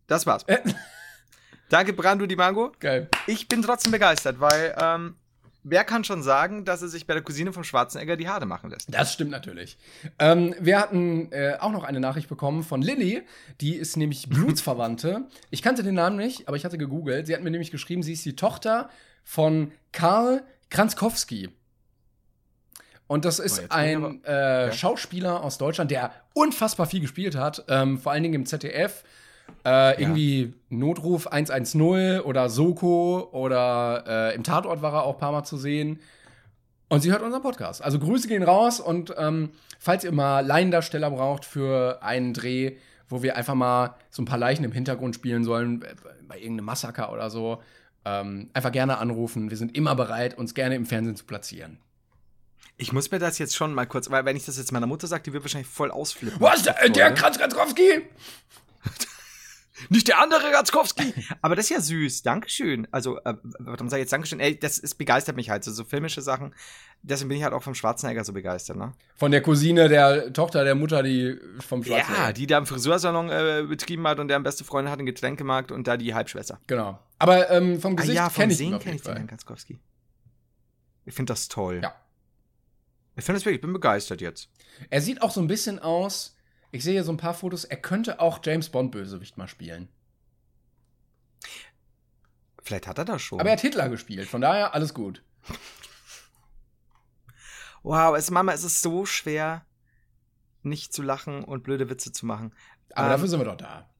Das war's. Äh. Danke, Brando Di Mango. Geil. Ich bin trotzdem begeistert, weil ähm, wer kann schon sagen, dass er sich bei der Cousine vom Schwarzenegger die Haare machen lässt? Das stimmt natürlich. Ähm, wir hatten äh, auch noch eine Nachricht bekommen von Lilly. Die ist nämlich [laughs] Blutsverwandte. Ich kannte den Namen nicht, aber ich hatte gegoogelt. Sie hat mir nämlich geschrieben, sie ist die Tochter von Karl Kranzkowski. Und das ist ein äh, Ja. Schauspieler aus Deutschland, der unfassbar viel gespielt hat. Ähm, vor allen Dingen im ZDF. Äh, irgendwie Notruf 110 oder Soko oder äh, im Tatort war er auch ein paar Mal zu sehen. Und sie hört unseren Podcast. Also Grüße gehen raus und ähm, falls ihr mal Laiendarsteller braucht für einen Dreh, wo wir einfach mal so ein paar Leichen im Hintergrund spielen sollen, äh, bei irgendeinem Massaker oder so, ähm, einfach gerne anrufen. Wir sind immer bereit, uns gerne im Fernsehen zu platzieren. Ich muss mir das jetzt schon mal kurz, weil wenn ich das jetzt meiner Mutter sage, die wird wahrscheinlich voll ausflippen. Was? Der, der Freude. Kranz Kranzkowski? Nicht der andere Ratzkowski. Aber das ist ja süß. Dankeschön. Also, äh, warum sag ich jetzt Dankeschön? Ey, das ist, begeistert mich halt. So, so filmische Sachen. Deswegen bin ich halt auch vom Schwarzenegger so begeistert, ne? Von der Cousine der Tochter der Mutter, die vom Schwarzen. Ja, die da im Friseursalon äh, betrieben hat und deren beste Freundin hat einen Getränkemarkt und da die Halbschwester. Genau. Aber ähm, vom Ah Gesicht ja, kenn vom ich kenne ich den Fall. Herrn Katzkowski. Ich finde das toll. Ja. Ich finde das wirklich, ich bin begeistert jetzt. Er sieht auch so ein bisschen aus. Ich sehe hier so ein paar Fotos. Er könnte auch James Bond Bösewicht mal spielen. Vielleicht hat er das schon. Aber er hat Hitler gespielt. Von daher alles gut. [laughs] Wow, es, Mama, es ist so schwer, nicht zu lachen und blöde Witze zu machen. Aber Ähm, dafür sind wir doch da.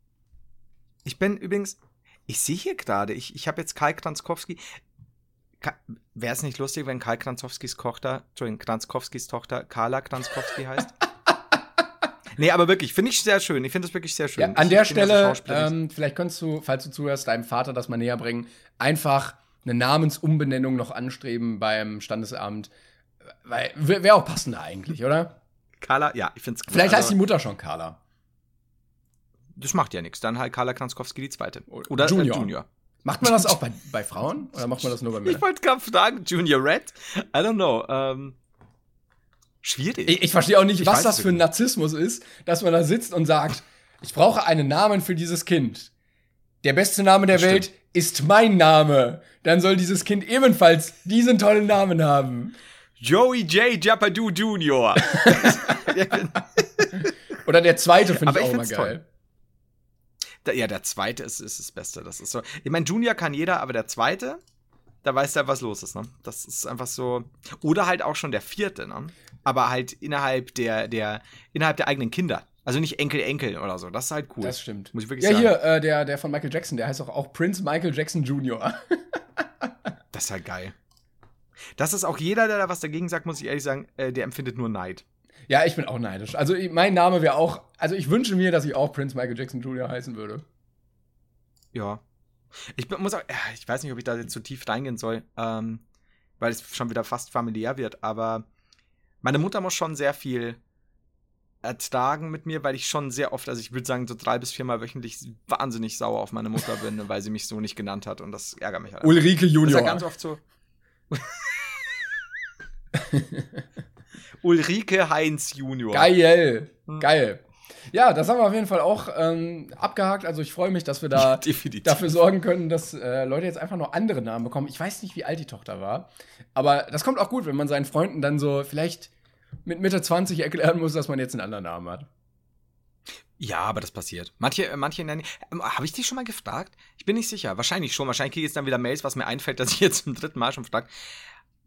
Ich bin übrigens, ich sehe hier gerade, ich, ich habe jetzt Kai Kranzkowski. Wäre es nicht lustig, wenn Kai Kranzkowskis Tochter, Entschuldigung, Kranzkowskis Tochter Carla Kranzkowski heißt? [laughs] nee, aber wirklich, finde ich sehr schön. Ich finde das wirklich sehr schön. Ja, an Ich der Stelle, ähm, vielleicht könntest du, falls du zuhörst, deinem Vater das mal näher bringen, einfach eine Namensumbenennung noch anstreben beim Standesamt. Weil, wäre auch passender eigentlich, oder? Carla, ja, ich finde es Vielleicht heißt die Mutter schon Carla. Das macht ja nichts. Dann halt Carla Kranzkowski die zweite. Oder. Junior. Äh, Junior. Macht man das auch bei, bei Frauen oder macht man das nur bei Männern? Ich wollte gerade fragen, Junior Red? I don't know. Ähm, schwierig. Ich, ich verstehe auch nicht, Ich was das für ein. Narzissmus ist, dass man da sitzt und sagt, ich brauche einen Namen für dieses Kind. Der beste Name der Das Welt ist mein Name. Dann soll dieses Kind ebenfalls diesen tollen Namen haben. Joey J. Japadoo Junior. [laughs] [laughs] Oder der zweite finde ich ich auch immer geil. Da- ja, der zweite ist, ist das Beste. Das ist so. Ich meine, Junior kann jeder, aber der zweite, da weiß der, was los ist, ne? Das ist einfach so. Oder halt auch schon der vierte, ne? Aber halt innerhalb der, der, innerhalb der eigenen Kinder. Also nicht Enkel, Enkel oder so. Das ist halt cool. Das stimmt. Muss ich wirklich Ja, sagen. hier, äh, der, der von Michael Jackson, der heißt auch, auch Prince Michael Jackson Jr. Das ist halt geil. Das ist auch jeder, der da was dagegen sagt, muss ich ehrlich sagen, äh, der empfindet nur Neid. Ja, ich bin auch neidisch. Also mein Name wäre auch, also ich wünsche mir, dass ich auch Prince Michael Jackson Jr. heißen würde. Ja. Ich bin- muss auch, ich weiß nicht, ob ich da jetzt zu tief reingehen soll, ähm, weil es schon wieder fast familiär wird, aber meine Mutter muss schon sehr viel ertragen mit mir, weil ich schon sehr oft, also ich würde sagen, so drei bis viermal wöchentlich wahnsinnig sauer auf meine Mutter bin, [laughs] weil sie mich so nicht genannt hat und das ärgert mich halt. Ulrike Das ist ja Junior. ganz oft so. [laughs] Ulrike Heinz Junior. Geil. Hm. Geil. Ja, das haben wir auf jeden Fall auch ähm, abgehakt. Also ich freue mich, dass wir da [laughs] Definitiv. dafür sorgen können, dass äh, Leute jetzt einfach noch andere Namen bekommen. Ich weiß nicht, wie alt die Tochter war. Aber das kommt auch gut, wenn man seinen Freunden dann so vielleicht mit Mitte 20 erklären muss, dass man jetzt einen anderen Namen hat. Ja, aber das passiert. Manche, äh, manche nennen. Ähm, Habe ich dich schon mal gefragt? Ich bin nicht sicher. Wahrscheinlich schon. Wahrscheinlich kriege ich jetzt dann wieder Mails, was mir einfällt, dass ich jetzt zum dritten Mal schon frage.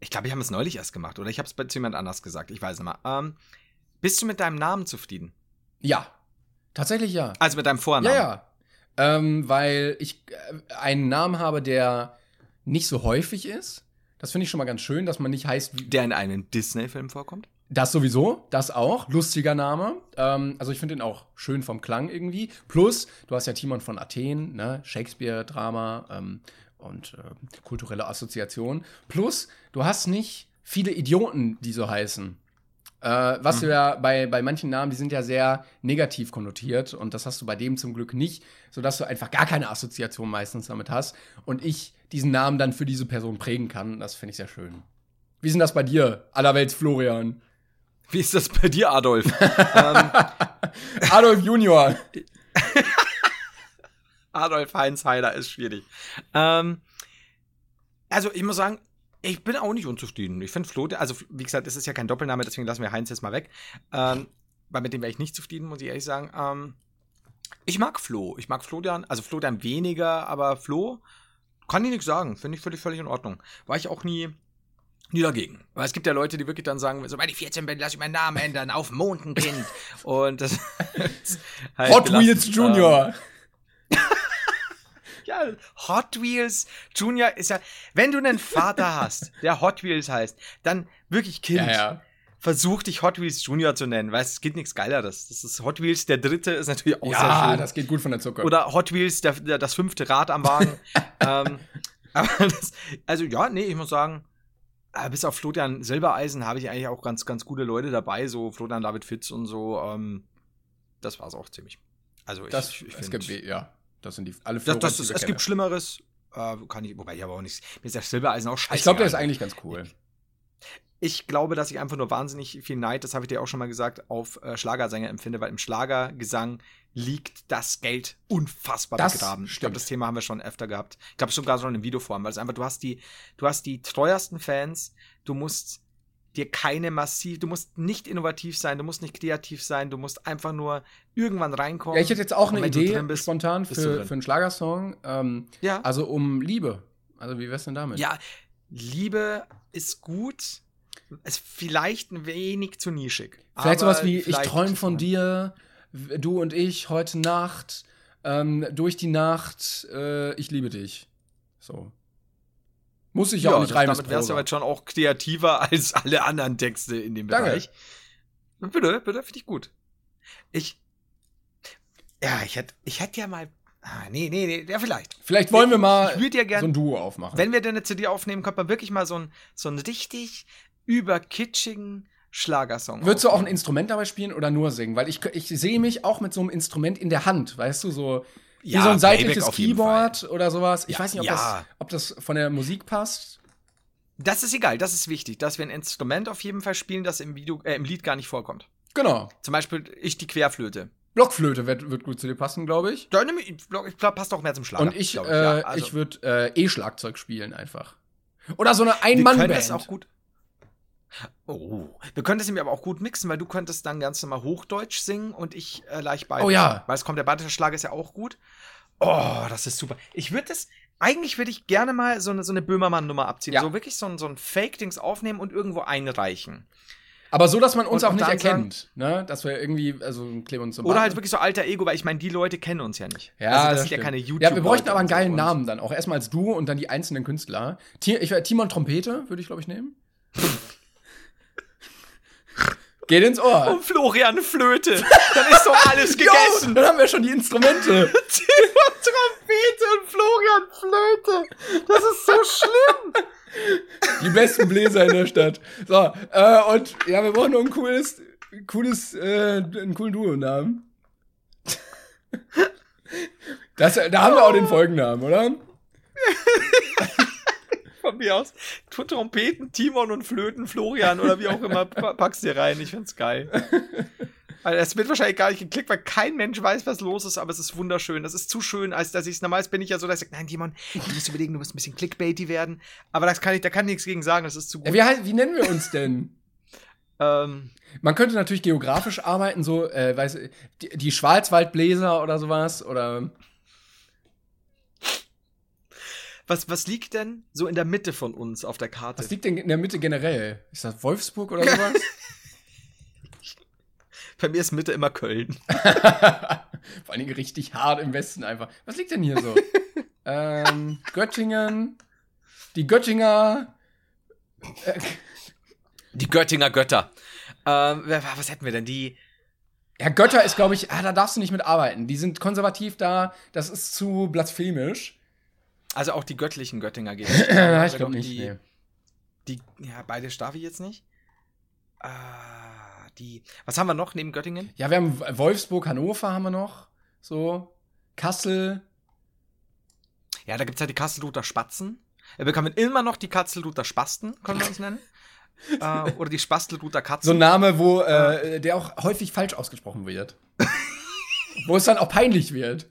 Ich glaube, ich habe es neulich erst gemacht oder ich habe es bei zu jemand anders gesagt. Ich weiß nicht mehr. Ähm, bist du mit deinem Namen zufrieden? Ja. Tatsächlich ja. Also mit deinem Vornamen? Ja, ja. Ähm, weil ich äh, einen Namen habe, der nicht so häufig ist. Das finde ich schon mal ganz schön, dass man nicht heißt wie. Der in einem Disney-Film vorkommt? Das sowieso, das auch. Lustiger Name. Ähm, also ich finde den auch schön vom Klang irgendwie. Plus, du hast ja Timon von Athen, ne? Shakespeare-Drama ähm, und äh, kulturelle Assoziation. Plus, du hast nicht viele Idioten, die so heißen. Äh, was du ja bei, bei manchen Namen, die sind ja sehr negativ konnotiert und das hast du bei dem zum Glück nicht, sodass du einfach gar keine Assoziation meistens damit hast und ich diesen Namen dann für diese Person prägen kann. Das finde ich sehr schön. Wie ist denn das bei dir, allerwelts Florian? Wie ist das bei dir, Adolf? [laughs] ähm, Adolf Junior. [laughs] Adolf Heinz Heider ist schwierig. Ähm, also ich muss sagen, ich bin auch nicht unzufrieden. Ich finde Flo, also wie gesagt, es ist ja kein Doppelname, deswegen lassen wir Heinz jetzt mal weg. Ähm, weil mit dem wäre ich nicht zufrieden, muss ich ehrlich sagen. Ähm, ich mag Flo. Ich mag Florian, also Florian weniger, aber Flo kann ich nichts sagen. Finde ich völlig, völlig in Ordnung. War ich auch nie, nie dagegen. Weil es gibt ja Leute, die wirklich dann sagen, sobald ich 14 bin, lass ich meinen Namen ändern auf Mondenkind. [laughs] Und das [laughs] halt Hot gelassen. Wheels Ähm, Junior. [laughs] ja, Hot Wheels Junior ist ja, wenn du einen Vater [laughs] hast, der Hot Wheels heißt, dann wirklich Kind. ja, ja. Versuch dich Hot Wheels Junior zu nennen, weil es geht nichts Geileres. Das ist Hot Wheels, der dritte ist natürlich auch sehr Ja, schön. das geht gut von der Zucker. Oder Hot Wheels, der, der, das fünfte Rad am Wagen. [laughs] ähm, aber das, also ja, nee, ich muss sagen, äh, bis auf Florian Silbereisen habe ich eigentlich auch ganz, ganz gute Leute dabei, so Florian David Fitz und so. Ähm, das war es auch ziemlich. Also ich, das, ich es find- gibt, we- ja, das sind die alle das, Florens, das die es kennen. gibt Schlimmeres. Äh, kann ich, wobei ich aber auch nicht. Mir ist der Silbereisen auch scheiße. Ich glaube, der ist eigentlich ganz cool. Ich glaube, dass ich einfach nur wahnsinnig viel Neid, das habe ich dir auch schon mal gesagt, auf äh, Schlagersänger empfinde, weil im Schlagergesang liegt das Geld unfassbar Das begraben. Ich stimmt. glaube, das Thema haben wir schon öfter gehabt. Ich glaube sogar schon in Videoform, weil es einfach, du hast die, du hast die treuesten Fans, du musst dir keine massiv, du musst nicht innovativ sein, du musst nicht kreativ sein, du musst einfach nur irgendwann reinkommen. Ja, ich hätte jetzt auch eine Idee bist, spontan für, für einen Schlagersong. Ähm, ja. also um Liebe. Also wie wär's denn damit? Ja, Liebe ist gut. ist vielleicht ein wenig zu nischig. Vielleicht sowas wie, ich vielleicht träume kriegt's von dir, du und ich heute Nacht, ähm, durch die Nacht, äh, ich liebe dich. So. Muss ich ja, auch nicht rein. Damit wärst du aber jetzt schon auch kreativer [laughs] als alle anderen Texte in dem Danke. Bereich. Bitte, bitte, finde ich gut. Ich. Ja, ich hätte ich hätte ja mal. Ah, nee, nee, nee, ja, vielleicht. Vielleicht wollen wir mal Ich ja so gern, ein Duo aufmachen. wenn wir denn eine CD aufnehmen, könnte man wirklich mal so einen so einen richtig überkitschigen Schlagersong. Würdest du auch ein aufnehmen. Instrument dabei spielen oder nur singen? Weil ich, ich sehe mich auch mit so einem Instrument in der Hand, weißt du, so wie Ja, so ein seitliches Keyboard oder sowas. Ich Ja, weiß nicht, ob, ja. das, ob das von der Musik passt. Das ist egal, das ist wichtig, dass wir ein Instrument auf jeden Fall spielen, das im, Video, äh, im Lied gar nicht vorkommt. Genau. Zum Beispiel ich die Querflöte. Blockflöte wird, wird gut zu dir passen, glaube ich. Da nehm ich, ich glaube, passt auch mehr zum Schlager. Und ich, glaub äh. Also, ich würde äh, E-Schlagzeug spielen einfach. Oder so eine Ein-Mann-Band. auch gut. Oh, wir können das nämlich aber auch gut mixen, weil du könntest dann ganz normal Hochdeutsch singen und ich äh, leicht bayerisch. Oh ja. Weil es kommt, der bayerische Schlager ist ja auch gut. Oh, das ist super. Ich würde das, eigentlich würde ich gerne mal so eine, so eine Böhmermann-Nummer abziehen. Ja. So wirklich so ein, so ein Fake-Dings aufnehmen und irgendwo einreichen. Aber so, dass man uns Und- auch und nicht dann sagen- erkennt. Ne? Dass wir irgendwie, also uns so Oder halt wirklich so alter Ego, weil ich meine, die Leute kennen uns ja nicht. Ja, also das, das sind ja keine youtube Ja, wir bräuchten aber einen geilen Namen dann. Auch erstmal als Duo und dann die einzelnen Künstler. Ti ich, Timon Trompete würde ich, glaube ich, nehmen. Geht ins Ohr. Und Florian Flöte. Dann ist doch alles [laughs] gegessen. dann haben wir schon die Instrumente. [laughs] Timon Trompete und Florian Flöte. Das ist so schlimm. Die besten Bläser in der Stadt. So, äh, und ja, wir brauchen noch ein cooles, cooles, äh, einen coolen Duo-Namen. Das, da haben wir auch den Folgennamen, oder? [laughs] Von mir aus. Trompeten, Timon und Flöten, Florian oder wie auch immer, [laughs] pa- packst dir rein. Ich find's geil. Also es wird wahrscheinlich gar nicht geklickt, weil kein Mensch weiß, was los ist, aber es ist wunderschön. Das ist zu schön, als dass ich es normal bin ich ja so, dass ich sage, nein, Timon, du musst überlegen, du musst ein bisschen clickbaity werden. Aber das kann ich, da kann ich nichts gegen sagen, das ist zu gut. Wie, wie nennen wir uns denn? [laughs] ähm, Man könnte natürlich geografisch arbeiten, so, äh, weiß, die, die Schwarzwaldbläser oder sowas, oder. Was, was liegt denn so in der Mitte von uns auf der Karte? Was liegt denn in der Mitte generell? Ist das Wolfsburg oder [laughs] sowas? Bei mir ist Mitte immer Köln. [laughs] Vor allen Dingen richtig hart im Westen einfach. Was liegt denn hier so? [laughs] ähm, Göttingen, die Göttinger. Äh, Die Göttinger Götter. Ähm, was hätten wir denn? Die. ja, Götter ist, glaube ich, ah, da darfst du nicht mit arbeiten. Die sind konservativ da, das ist zu blasphemisch. Also auch die göttlichen Göttinger gehen. [laughs] Ich glaube nicht. Die, Nee. die, ja, beide darf ich jetzt nicht. Ah, die. Was haben wir noch neben Göttingen? Ja, wir haben Wolfsburg, Hannover haben wir noch. So. Kassel. Ja, da gibt's ja die Kasselruther Spatzen. Wir können immer noch die Kasselruther Spasten, können wir uns nennen. äh, [laughs] oder die Spastelruther Katzen. So ein Name, wo, äh, der auch häufig falsch ausgesprochen wird. [laughs] wo es dann auch peinlich wird.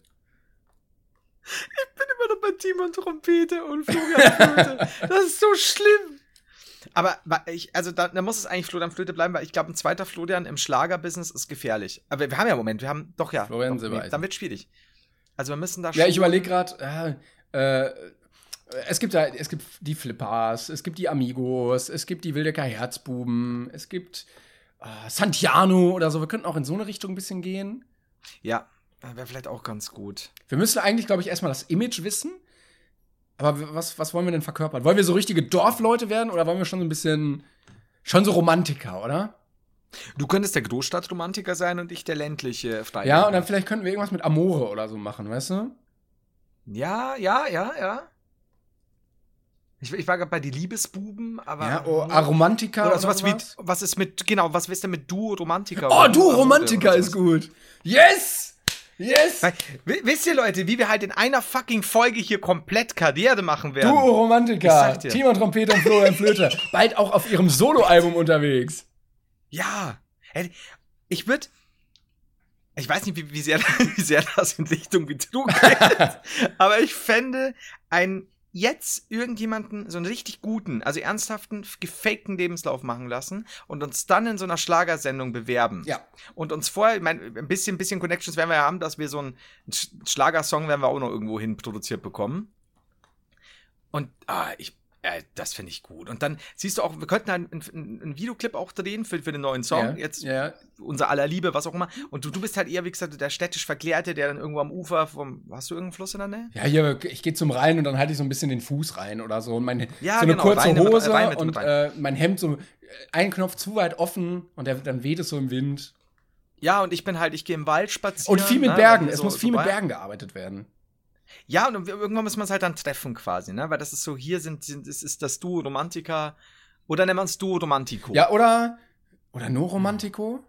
bin bei Timon Trompete und Florian Flöte. [laughs] Das ist so schlimm. Aber ich, also da, da muss es eigentlich Florian Flöte bleiben, weil ich glaube, ein zweiter Florian im Schlagerbusiness ist gefährlich. Aber wir haben ja im Moment, wir haben doch ja. Florian doch, nee. Dann wird schwierig. Also wir müssen da Ja, ich überlege gerade, äh, äh, es gibt da, es gibt die Flippers, es gibt die Amigos, es gibt die Wildecker Herzbuben, es gibt äh, Santiano oder so. Wir könnten auch in so eine Richtung ein bisschen gehen. Ja, wäre vielleicht auch ganz gut. Wir müssen eigentlich, glaube ich, erstmal das Image wissen. Aber was, was wollen wir denn verkörpern? Wollen wir so richtige Dorfleute werden oder wollen wir schon so ein bisschen, schon so Romantiker, oder? Du könntest der Großstadtromantiker sein und ich der ländliche Freiburger. Ja, und dann vielleicht könnten wir irgendwas mit Amore oder so machen, weißt du? Ja, ja, ja, ja. Ich, ich war gerade bei die Liebesbuben, aber. Ja, oh, Aromantiker Oder sowas wie, was ist mit, genau, was ist denn mit Du Romantiker? Oh, du Romantiker ist gut. Yes! Yes! Wisst ihr, Leute, wie wir halt in einer fucking Folge hier komplett Karriere machen werden? oh, Romantiker. Timon Trompete und Florian Flöte, [laughs] bald auch auf ihrem Soloalbum unterwegs. Ja. Ich würde. Ich weiß nicht, wie, wie, sehr, [laughs] wie sehr das in Richtung wie du geht. [laughs] aber ich fände ein jetzt irgendjemanden, so einen richtig guten, also ernsthaften, gefakten Lebenslauf machen lassen und uns dann in so einer Schlagersendung bewerben. Ja. Und uns vorher, ich mein, ein bisschen, bisschen Connections werden wir ja haben, dass wir so einen Sch- Schlagersong werden wir auch noch irgendwo hin produziert bekommen. Und ah, ich, Ja, das finde ich gut. Und dann siehst du auch, wir könnten einen, einen, einen Videoclip auch drehen für, für den neuen Song. Ja, Jetzt ja. unser aller Liebe, was auch immer. Und du, du bist halt eher, wie gesagt, der städtisch Verklärte, der dann irgendwo am Ufer vom. Hast du irgendeinen Fluss in der Nähe? Ja, hier, ich gehe zum Rhein und dann halte ich so ein bisschen den Fuß rein oder so. Und mein, Ja, so eine genau, kurze mit- Hose mit- und mit äh, mein Hemd so äh, ein Knopf zu weit offen und der, dann weht es so im Wind. Ja, und ich bin halt, ich gehe im Wald spazieren. Und viel mit ne, Bergen. wenn Es so- muss so viel mit bei- Bergen gearbeitet werden. Ja, und irgendwann muss man es halt dann treffen quasi, ne? Weil das ist so, hier sind, sind ist, ist das Duo Romantiker. Oder nennt man es Duo Romantico. Ja, oder, oder nur Romantico?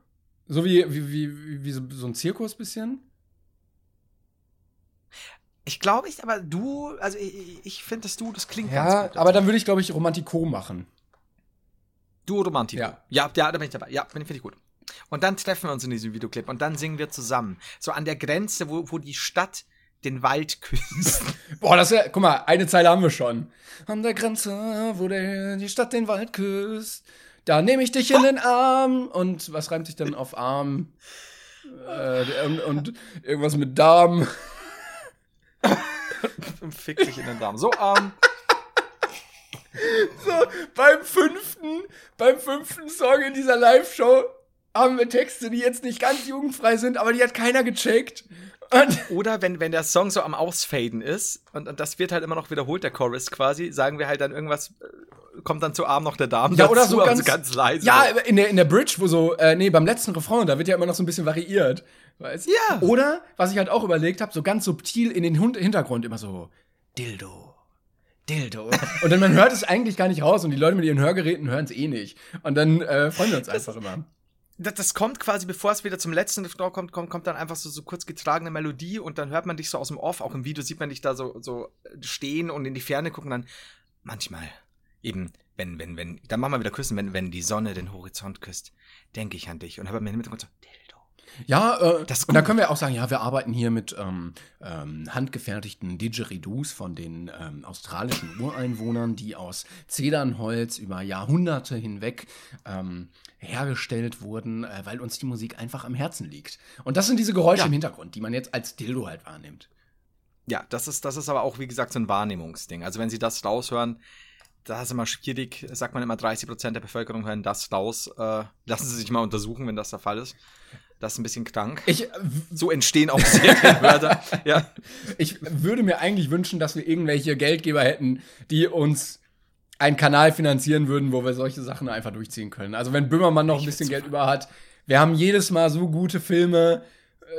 So wie, wie, wie, wie, so, so ein Zirkus bisschen? Ich glaube, ich, aber du, also ich, ich finde das Duo, das klingt Ja, ganz gut. aber dann würde ich, glaube ich, Romantico machen. Duo Romantico. Ja. ja, ja, da bin ich dabei. Ja, finde ich gut. Und dann treffen wir uns in diesem Videoclip und dann singen wir zusammen. So an der Grenze, wo, wo die Stadt den Wald küsst. [laughs] Boah, das ist ja, guck mal, eine Zeile haben wir schon. An der Grenze, wo der, die Stadt den Wald küsst, da nehme ich dich in den Arm. Und was reimt sich denn auf Arm? Äh, und, und irgendwas mit Darm. und [laughs] fick dich in den Darm. So, ähm, So, beim fünften, beim fünften Song in dieser Live-Show haben wir Texte, die jetzt nicht ganz jugendfrei sind, aber die hat keiner gecheckt. [laughs] Oder wenn, wenn der Song so am Ausfaden ist und, und das wird halt immer noch wiederholt, der Chorus quasi, sagen wir halt dann irgendwas, äh, kommt dann zu Arm noch der Darm Ja, oder so aber ganz- ganz leise. Ja, in der, in der Bridge, wo so, äh, nee, beim letzten Refrain, da wird ja immer noch so ein bisschen variiert. Weißt? Ja. Oder, was ich halt auch überlegt habe, so ganz subtil in den Hund Hintergrund immer so, Dildo. Dildo. Und dann man hört es eigentlich gar nicht raus und die Leute mit ihren Hörgeräten hören es eh nicht. Und dann äh, freuen wir uns einfach immer. Das, das kommt quasi, bevor es wieder zum letzten Refrain kommt, kommt, kommt dann einfach so, so kurz getragene Melodie und dann hört man dich so aus dem Off, auch im Video sieht man dich da so, so stehen und in die Ferne gucken, dann manchmal eben, wenn, wenn, wenn, dann machen wir wieder küssen, wenn, wenn die Sonne den Horizont küsst, denke ich an dich und habe mir im Hintergrund so. Ja, äh, und da können wir auch sagen, ja, wir arbeiten hier mit ähm, ähm, handgefertigten Didgeridoos von den ähm, australischen Ureinwohnern, die aus Zedernholz über Jahrhunderte hinweg ähm, hergestellt wurden, äh, weil uns die Musik einfach am Herzen liegt. Und das sind diese Geräusche Ja. im Hintergrund, die man jetzt als Dildo halt wahrnimmt. Ja, das ist, das ist aber auch, wie gesagt, so ein Wahrnehmungsding. Also wenn sie das raushören, da ist immer schwierig, sagt man immer, 30% der Bevölkerung hören das raus. Äh, lassen Sie sich mal untersuchen, wenn das der Fall ist. Das ist ein bisschen krank. Ich, äh, So entstehen auch Serienwörter. [laughs] ja. ich würde mir eigentlich wünschen, dass wir irgendwelche Geldgeber hätten, die uns einen Kanal finanzieren würden, wo wir solche Sachen einfach durchziehen können. Also wenn Böhmermann noch ein bisschen Geld über hat, wir haben jedes Mal so gute Filme,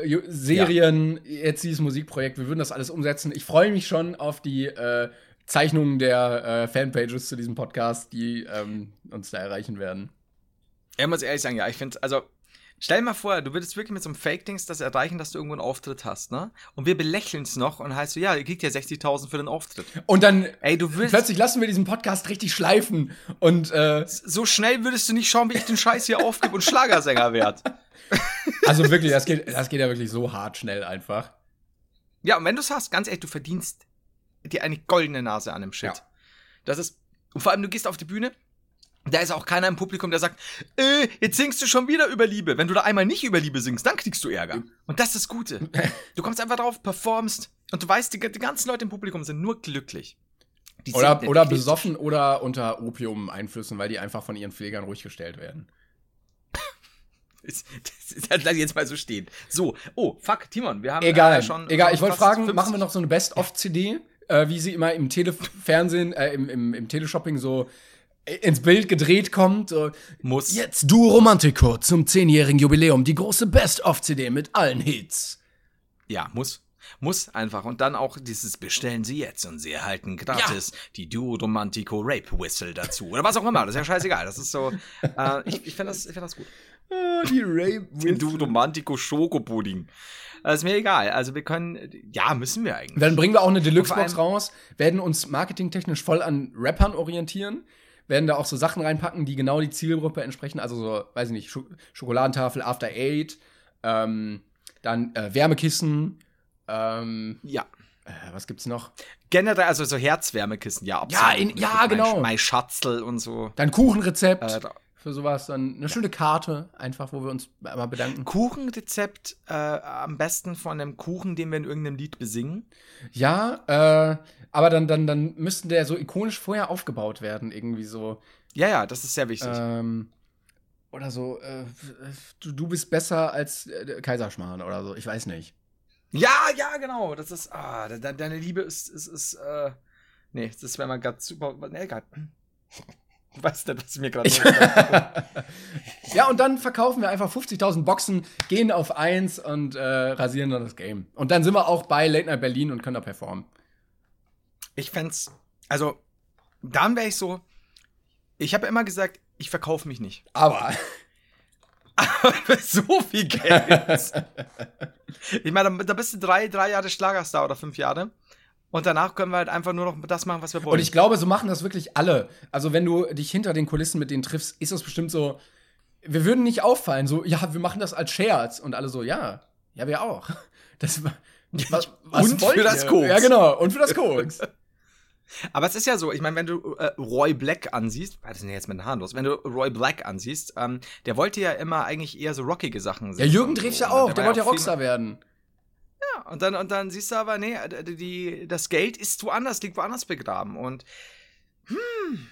äh, Serien, jetzt dieses Musikprojekt, wir würden das alles umsetzen. Ich freue mich schon auf die äh, Zeichnungen der äh, Fanpages zu diesem Podcast, die ähm, uns da erreichen werden. Ich muss ehrlich sagen, ja, ich finde, also, stell dir mal vor, du würdest wirklich mit so einem Fake-Dings das erreichen, dass du irgendwo einen Auftritt hast, ne? Und wir belächeln es noch und heißt so, ja, ihr kriegt ja 60.000 für den Auftritt. Und dann Ey, du willst, plötzlich lassen wir diesen Podcast richtig schleifen und äh, so schnell würdest du nicht schauen, wie ich den Scheiß hier aufgebe und Schlagersänger werd. [laughs] also wirklich, das geht, das geht ja wirklich so hart schnell einfach. Ja, und wenn du es hast, ganz ehrlich, du verdienst dir eine goldene Nase an dem Shit. Ja. Das ist, und vor allem, du gehst auf die Bühne, da ist auch keiner im Publikum, der sagt, äh, jetzt singst du schon wieder über Liebe. Wenn du da einmal nicht über Liebe singst, dann kriegst du Ärger. Und das ist das Gute. [laughs] Du kommst einfach drauf, performst und du weißt, die, die ganzen Leute im Publikum sind nur glücklich. Die Oder, oder besoffen oder unter Opium-Einflüssen, weil die einfach von ihren Pflegern ruhig gestellt werden. [laughs] Das das lass ich jetzt mal so stehen. So, oh, fuck, Timon, wir haben Egal, äh, schon. egal. Ich wollte fragen, 50 machen wir noch so eine Best-of-CD, äh, wie sie immer im Telefernsehen, äh, im, im, im Teleshopping so ins Bild gedreht kommt. So. Muss. Jetzt du Romantico zum 10-jährigen Jubiläum, die große Best-of-CD mit allen Hits. Ja, muss. Muss einfach. Und dann auch dieses Bestellen Sie jetzt und Sie erhalten gratis die Duo Romantico Rape Whistle dazu. Oder was auch immer. Das ist ja scheißegal. Das ist so. Äh, ich ich finde das, ich find das gut. Ah, die Rape Den Duo Romantico Schokopudding. Das ist mir egal. Also wir können. Ja, müssen wir eigentlich. Dann bringen wir auch eine Deluxe-Box raus, werden uns marketingtechnisch voll an Rappern orientieren, werden da auch so Sachen reinpacken, die genau die Zielgruppe entsprechen. Also so, weiß ich nicht, Scho Schokoladentafel After Eight, ähm, dann äh, Wärmekissen, ähm, Ja. äh, was gibt's noch? Generell, also so Herzwärmekissen, ja, absolut. Ja, in- ja, Mein- genau. Mein Schatzl und so. Dann Kuchenrezept Äh, für sowas. Dann eine schöne Karte, einfach, wo wir uns einmal bedanken. Kuchenrezept äh, am besten von einem Kuchen, den wir in irgendeinem Lied besingen. Ja, äh, aber dann, dann, dann müsste der so ikonisch vorher aufgebaut werden, irgendwie so. Ja, ja, das ist sehr wichtig. Ähm, oder so, äh, du, du bist besser als äh, Kaiserschmarrn oder so, ich weiß nicht. Ja, ja, genau. Das ist, ah, de deine Liebe ist, ist, ist, äh, nee, das wäre mal ganz super, nee, egal. [laughs] Du weißt nicht, was mir gerade [laughs] Ja, und dann verkaufen wir einfach 50.000 Boxen, gehen auf eins und äh, rasieren dann das Game. Und dann sind wir auch bei Late Night Berlin und können da performen. Ich fänd's, also, dann wäre ich so, ich habe immer gesagt, ich verkaufe mich nicht. Aber. Aber für [laughs] so viel Geld. ich meine, da bist du drei, drei Jahre Schlagerstar oder fünf Jahre. Und danach können wir halt einfach nur noch das machen, was wir wollen. Und ich glaube, so machen das wirklich alle. Also, wenn du dich hinter den Kulissen mit denen triffst, ist das bestimmt so. Wir würden nicht auffallen, so, ja, wir machen das als Scherz. Und alle so, ja, ja, wir auch. [laughs] Das, was, was und für das Koks. Ja, genau, und für das Koks. [laughs] Aber es ist ja so, ich meine, wenn du äh, Roy Black ansiehst, was ist denn jetzt mit den Haaren los? Wenn du Roy Black ansiehst, ähm, der wollte ja immer eigentlich eher so rockige Sachen sehen. Ja, Jürgen Drews ja auch, der, der wollte ja Rockstar werden. Ja, und dann, und dann siehst du aber, nee, die, das Geld ist woanders, liegt woanders begraben. Und hm.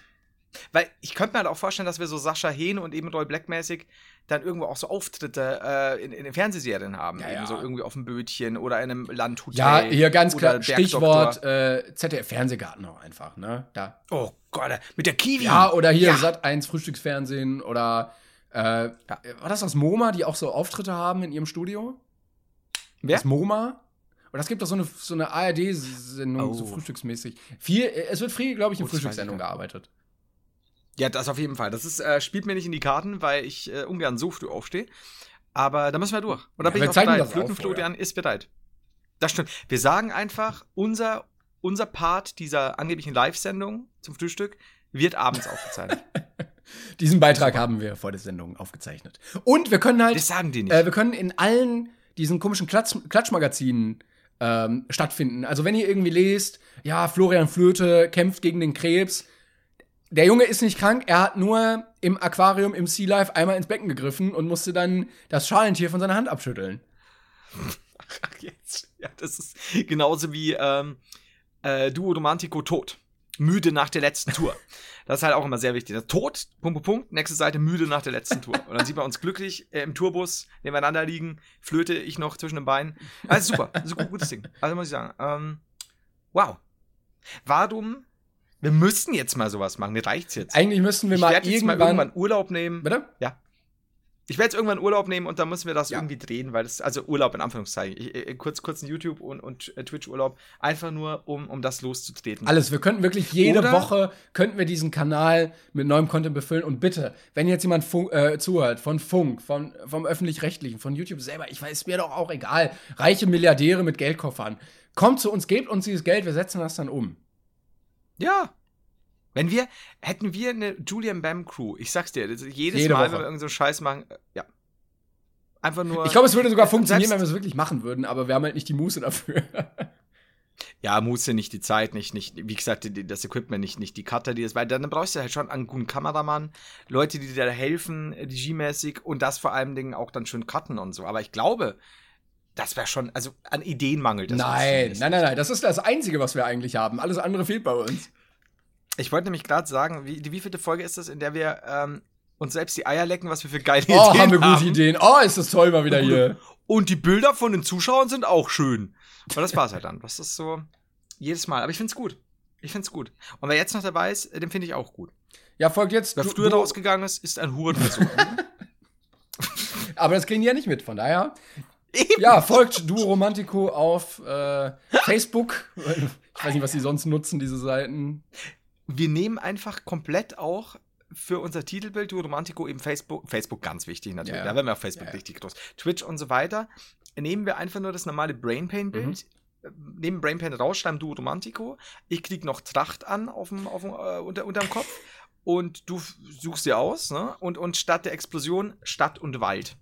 Weil ich könnte mir halt auch vorstellen, dass wir so Sascha Hehn und eben Roy Black-mäßig dann irgendwo auch so Auftritte äh, in, in, den Fernsehserien haben. Ja, eben ja. so irgendwie auf dem Bötchen oder in einem Landhotel. Ja, hier ganz klar, Stichwort äh, ZDF-Fernsehgarten auch einfach, ne? Da. Oh Gott, mit der Kiwi. Ja, oder hier ja. Sat 1 Frühstücksfernsehen oder äh, war das das MoMA, die auch so Auftritte haben in ihrem Studio? Wer? Das MoMA? Und das gibt doch so eine, so eine ARD-Sendung, oh. so frühstücksmäßig. Viel, es wird viel, glaube ich, in Frühstückssendungen gearbeitet. Ja, das auf jeden Fall. Das ist, äh, spielt mir nicht in die Karten, weil ich äh, ungern so früh aufstehe. Aber da müssen wir durch. Und da ja, bin ich auch bereit. Flötenflorian ist bereit. Das stimmt. Wir sagen einfach, unser, unser Part dieser angeblichen Live-Sendung zum Frühstück wird abends aufgezeichnet. [laughs] Diesen Beitrag haben wir vor der Sendung aufgezeichnet. Und wir können halt. Das sagen die nicht. Äh, wir können in allen diesen komischen Klatsch Klatschmagazinen ähm, stattfinden. Also wenn ihr irgendwie lest, ja, Florian Flöte kämpft gegen den Krebs, der Junge ist nicht krank, er hat nur im Aquarium im Sea Life einmal ins Becken gegriffen und musste dann das Schalentier von seiner Hand abschütteln. [laughs] Ach, jetzt. Ja, das ist genauso wie ähm, äh, Duo Romantico tot. Müde nach der letzten Tour. Das ist halt auch immer sehr wichtig. Das Tod, Punkt, Punkt, Punkt, nächste Seite, müde nach der letzten Tour. Und dann sieht man uns glücklich äh, im Tourbus nebeneinander liegen, flöte ich noch zwischen den Beinen. Also super, ein gutes Ding. Also muss ich sagen. Ähm, wow. Warum wir müssen jetzt mal sowas machen. Mir reicht's jetzt. Eigentlich müssten wir ich mal irgendwann, mal irgendwann Urlaub nehmen. Bitte? Ja. Ich werde jetzt irgendwann Urlaub nehmen und dann müssen wir das ja. irgendwie drehen, weil das, also Urlaub in Anführungszeichen, ich, ich, kurz, kurz ein YouTube- und, und äh, Twitch-Urlaub, einfach nur, um, um das loszutreten. Alles, wir könnten wirklich jede Oder Woche, könnten wir diesen Kanal mit neuem Content befüllen. Und bitte, wenn jetzt jemand Funk, äh, zuhört, von Funk, von, vom Öffentlich-Rechtlichen, von YouTube selber, ich weiß, mir doch auch egal, reiche Milliardäre mit Geldkoffern, kommt zu uns, gebt uns dieses Geld, wir setzen das dann um. Ja, wenn wir, hätten wir eine Julian Bam Crew, ich sag's dir, jedes Jede Mal, Woche. wenn wir irgendeinen so Scheiß machen, ja. Einfach nur. Ich glaube, es würde sogar funktionieren, wenn wir es wirklich machen würden, aber wir haben halt nicht die Muße dafür. [laughs] ja, Muße, nicht die Zeit, nicht, nicht, wie gesagt, das Equipment, nicht, nicht die Cutter, die das, weil dann brauchst du halt schon einen guten Kameramann, Leute, die dir da helfen, regie-mäßig und das vor allem Dingen auch dann schön cutten und so. Aber ich glaube, das wäre schon, also an Ideen mangelt es. Nein, nein, nein, nein, das ist das Einzige, was wir eigentlich haben. Alles andere fehlt bei uns. Ich wollte nämlich gerade sagen, wie, wie viele Folge ist das, in der wir ähm, uns selbst die Eier lecken, was wir für geile oh, Ideen haben. wir gute Ideen. Oh, ist das toll mal wieder hier. Und die Bilder von den Zuschauern sind auch schön. Aber das war's halt dann. Das ist so jedes Mal. Aber ich find's gut. Ich find's gut. Und wer jetzt noch dabei ist, den finde ich auch gut. Ja, folgt jetzt. Wer du, früher rausgegangen ist, ist ein Hurenversuch. [laughs] Aber das kriegen die ja nicht mit, von daher. Eben. Ja, folgt Duo Romantico auf äh, Facebook. Ich weiß nicht, was sie sonst nutzen, diese Seiten wir nehmen einfach komplett auch für unser Titelbild Du Romantico eben Facebook, Facebook ganz wichtig natürlich, ja, da werden wir auf Facebook ja, richtig groß, Twitch und so weiter, nehmen wir einfach nur das normale Brainpain-Bild, mhm. nehmen Brainpain raus, schreiben Du Romantico, ich krieg noch Tracht an auf dem, auf dem, äh, unter, unterm Kopf und du suchst dir aus, ne? Und, und statt der Explosion Stadt und Wald.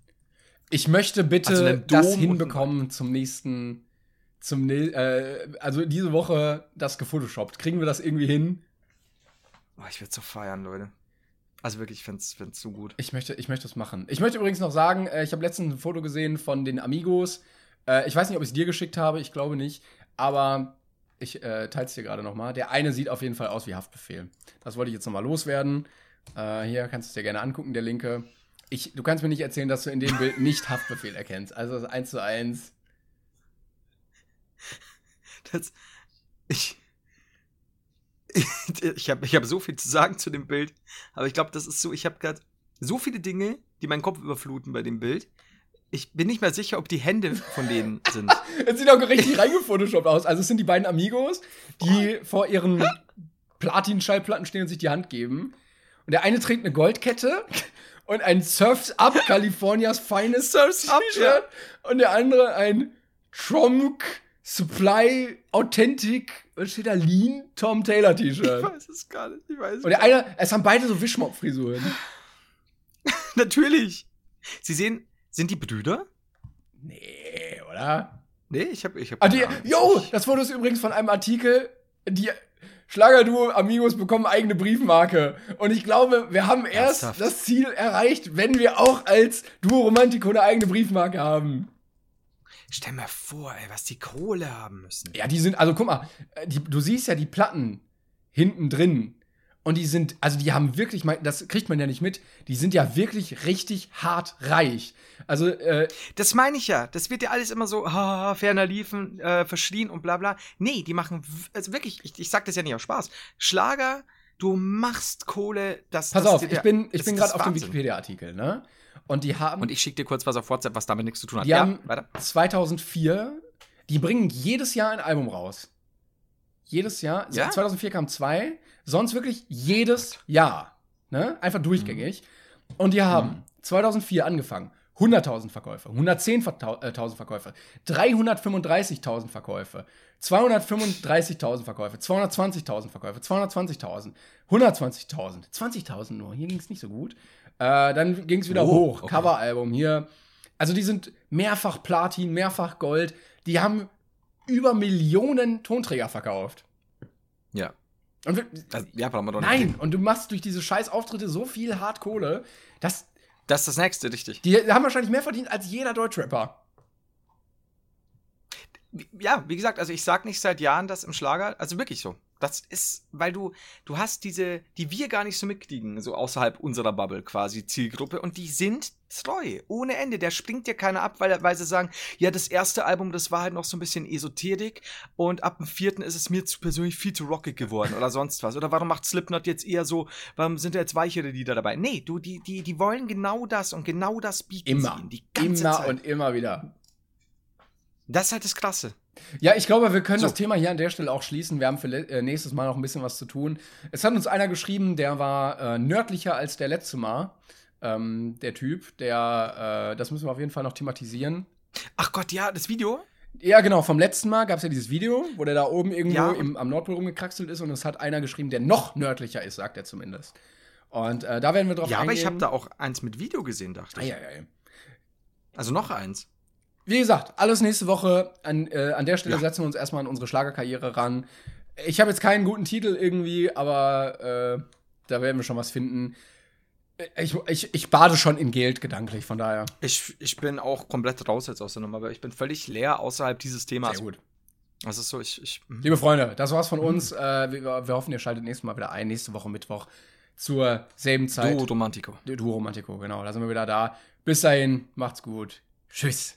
Ich möchte bitte also das hinbekommen zum nächsten, zum äh, also diese Woche das gefotoshoppt. Kriegen wir das irgendwie hin? Oh, ich werde so feiern, Leute. Also wirklich, ich finde es so gut. Ich möchte, ich möchte das machen. Ich möchte übrigens noch sagen, äh, ich habe letztens ein Foto gesehen von den Amigos. Äh, ich weiß nicht, ob ich es dir geschickt habe, ich glaube nicht. Aber ich äh, teile es dir gerade noch mal. Der eine sieht auf jeden Fall aus wie Haftbefehl. Das wollte ich jetzt noch mal loswerden. Äh, hier kannst du es dir gerne angucken, der Linke. Ich, du kannst mir nicht erzählen, dass du in dem Bild nicht Haftbefehl erkennst. Also das ist eins zu eins. Das, ich, [laughs] ich habe ich hab so viel zu sagen zu dem Bild, aber ich glaube, das ist so, ich habe gerade so viele Dinge, die meinen Kopf überfluten bei dem Bild. Ich bin nicht mehr sicher, ob die Hände von denen sind. [laughs] Es sieht auch richtig reingefotoshoppt aus. Also es sind die beiden Amigos, die vor ihren Platin-Schallplatten stehen und sich die Hand geben. Und der eine trägt eine Goldkette und ein Surfs Up, Californias feines Surfs Up Shirt. Und der andere ein Tromk Supply Authentic, was steht da? Lean Tom Taylor T-Shirt. Ich weiß es gar nicht. Ich weiß es Und der eine, es haben beide so Wischmopp-Frisuren. [laughs] Natürlich. Sie sehen, sind die Brüder? Nee, oder? Nee, ich habe ich hab Ah, die, yo, das Foto ist übrigens von einem Artikel, die Schlagerduo Amigos bekommen eigene Briefmarke. Und ich glaube, wir haben erst Ernsthaft? das Ziel erreicht, wenn wir auch als Duo Romantico eine eigene Briefmarke haben. Stell mir vor, ey, was die Kohle haben müssen. Ja, die sind, also guck mal, äh, die, du siehst ja die Platten hinten drin. Und die sind, also die haben wirklich, das kriegt man ja nicht mit, die sind ja wirklich richtig hart reich. Also, äh, Das meine ich ja. Das wird ja alles immer so, haha, ferner liefen, äh, verschrien und bla bla. Nee, die machen, also wirklich, ich, ich sag das ja nicht aus Spaß. Schlager, du machst Kohle, das pass das auf, ich bin, ich bin gerade auf dem. Wikipedia-Artikel, ne? Und die haben. Und ich schicke dir kurz was auf WhatsApp, was damit nichts zu tun hat. Die haben weiter. 2004, die bringen jedes Jahr ein Album raus. Jedes Jahr. Ja? 2004 kamen zwei, sonst wirklich jedes Jahr. Ne? Einfach durchgängig. Und die haben 2004 angefangen. 100.000 Verkäufe, 110.000 Verkäufe, 335.000 Verkäufe, 235.000 Verkäufe, 220.000 Verkäufe, 220.000, 120.000, 20.000 nur. Hier ging es nicht so gut. Äh, dann ging es wieder Oh, hoch. okay. Coveralbum hier. Also die sind mehrfach Platin, mehrfach Gold. Die haben über Millionen Tonträger verkauft. Ja. Und wir, Also, ja, wir doch nicht. nein, und du machst durch diese scheiß Auftritte so viel Hardkohle, dass Das ist das nächste, richtig. die haben wahrscheinlich mehr verdient als jeder Deutschrapper. ja, wie gesagt, also ich sag nicht seit Jahren das im Schlager, also wirklich so. Das ist, weil du, du hast diese, die wir gar nicht so mitkriegen, so außerhalb unserer Bubble quasi, Zielgruppe, und die sind treu, ohne Ende. Der springt dir keiner ab, weil, weil sie sagen, ja, das erste Album, das war halt noch so ein bisschen Esoterik und ab dem vierten ist es mir zu persönlich viel zu rockig geworden oder sonst was. Oder warum macht Slipknot jetzt eher so, warum sind da jetzt weichere Lieder dabei? Nee, du, die, die, die wollen genau das und genau das bieten Immer. sie ihnen, die ganze Immer Zeit. und immer wieder. das ist halt das Krasse. Ja, ich glaube, wir können So. das Thema hier an der Stelle auch schließen. Wir haben für äh, nächstes Mal noch ein bisschen was zu tun. Es hat uns einer geschrieben, der war äh, nördlicher als der letzte Mal. Ähm, der Typ, der, äh, das müssen wir auf jeden Fall noch thematisieren. Ach Gott, ja, das Video? Ja, genau, vom letzten Mal gab es ja dieses Video, wo der da oben irgendwo Ja. im, am Nordpol rumgekraxelt ist und es hat einer geschrieben, der noch nördlicher ist, sagt er zumindest. Und äh, da werden wir drauf Ja, aber eingehen. ich habe da auch eins mit Video gesehen, dachte ich. Eieiei. Also noch eins. Wie gesagt, alles nächste Woche. An, äh, an der Stelle Ja. setzen wir uns erstmal an unsere Schlagerkarriere ran. Ich habe jetzt keinen guten Titel irgendwie, aber äh, da werden wir schon was finden. Ich, ich, ich bade schon in Geld gedanklich, von daher. Ich, ich bin auch komplett raus jetzt aus der Nummer, weil ich bin völlig leer außerhalb dieses Themas. Sehr gut. Das ist so, ich. ich mhm. Liebe Freunde, das war's von uns. Äh, wir, wir hoffen, ihr schaltet nächstes Mal wieder ein. Nächste Woche Mittwoch zur selben Zeit. Du Romantico. Du, du Romantico, genau. Da sind wir wieder da. Bis dahin, macht's gut. Tschüss.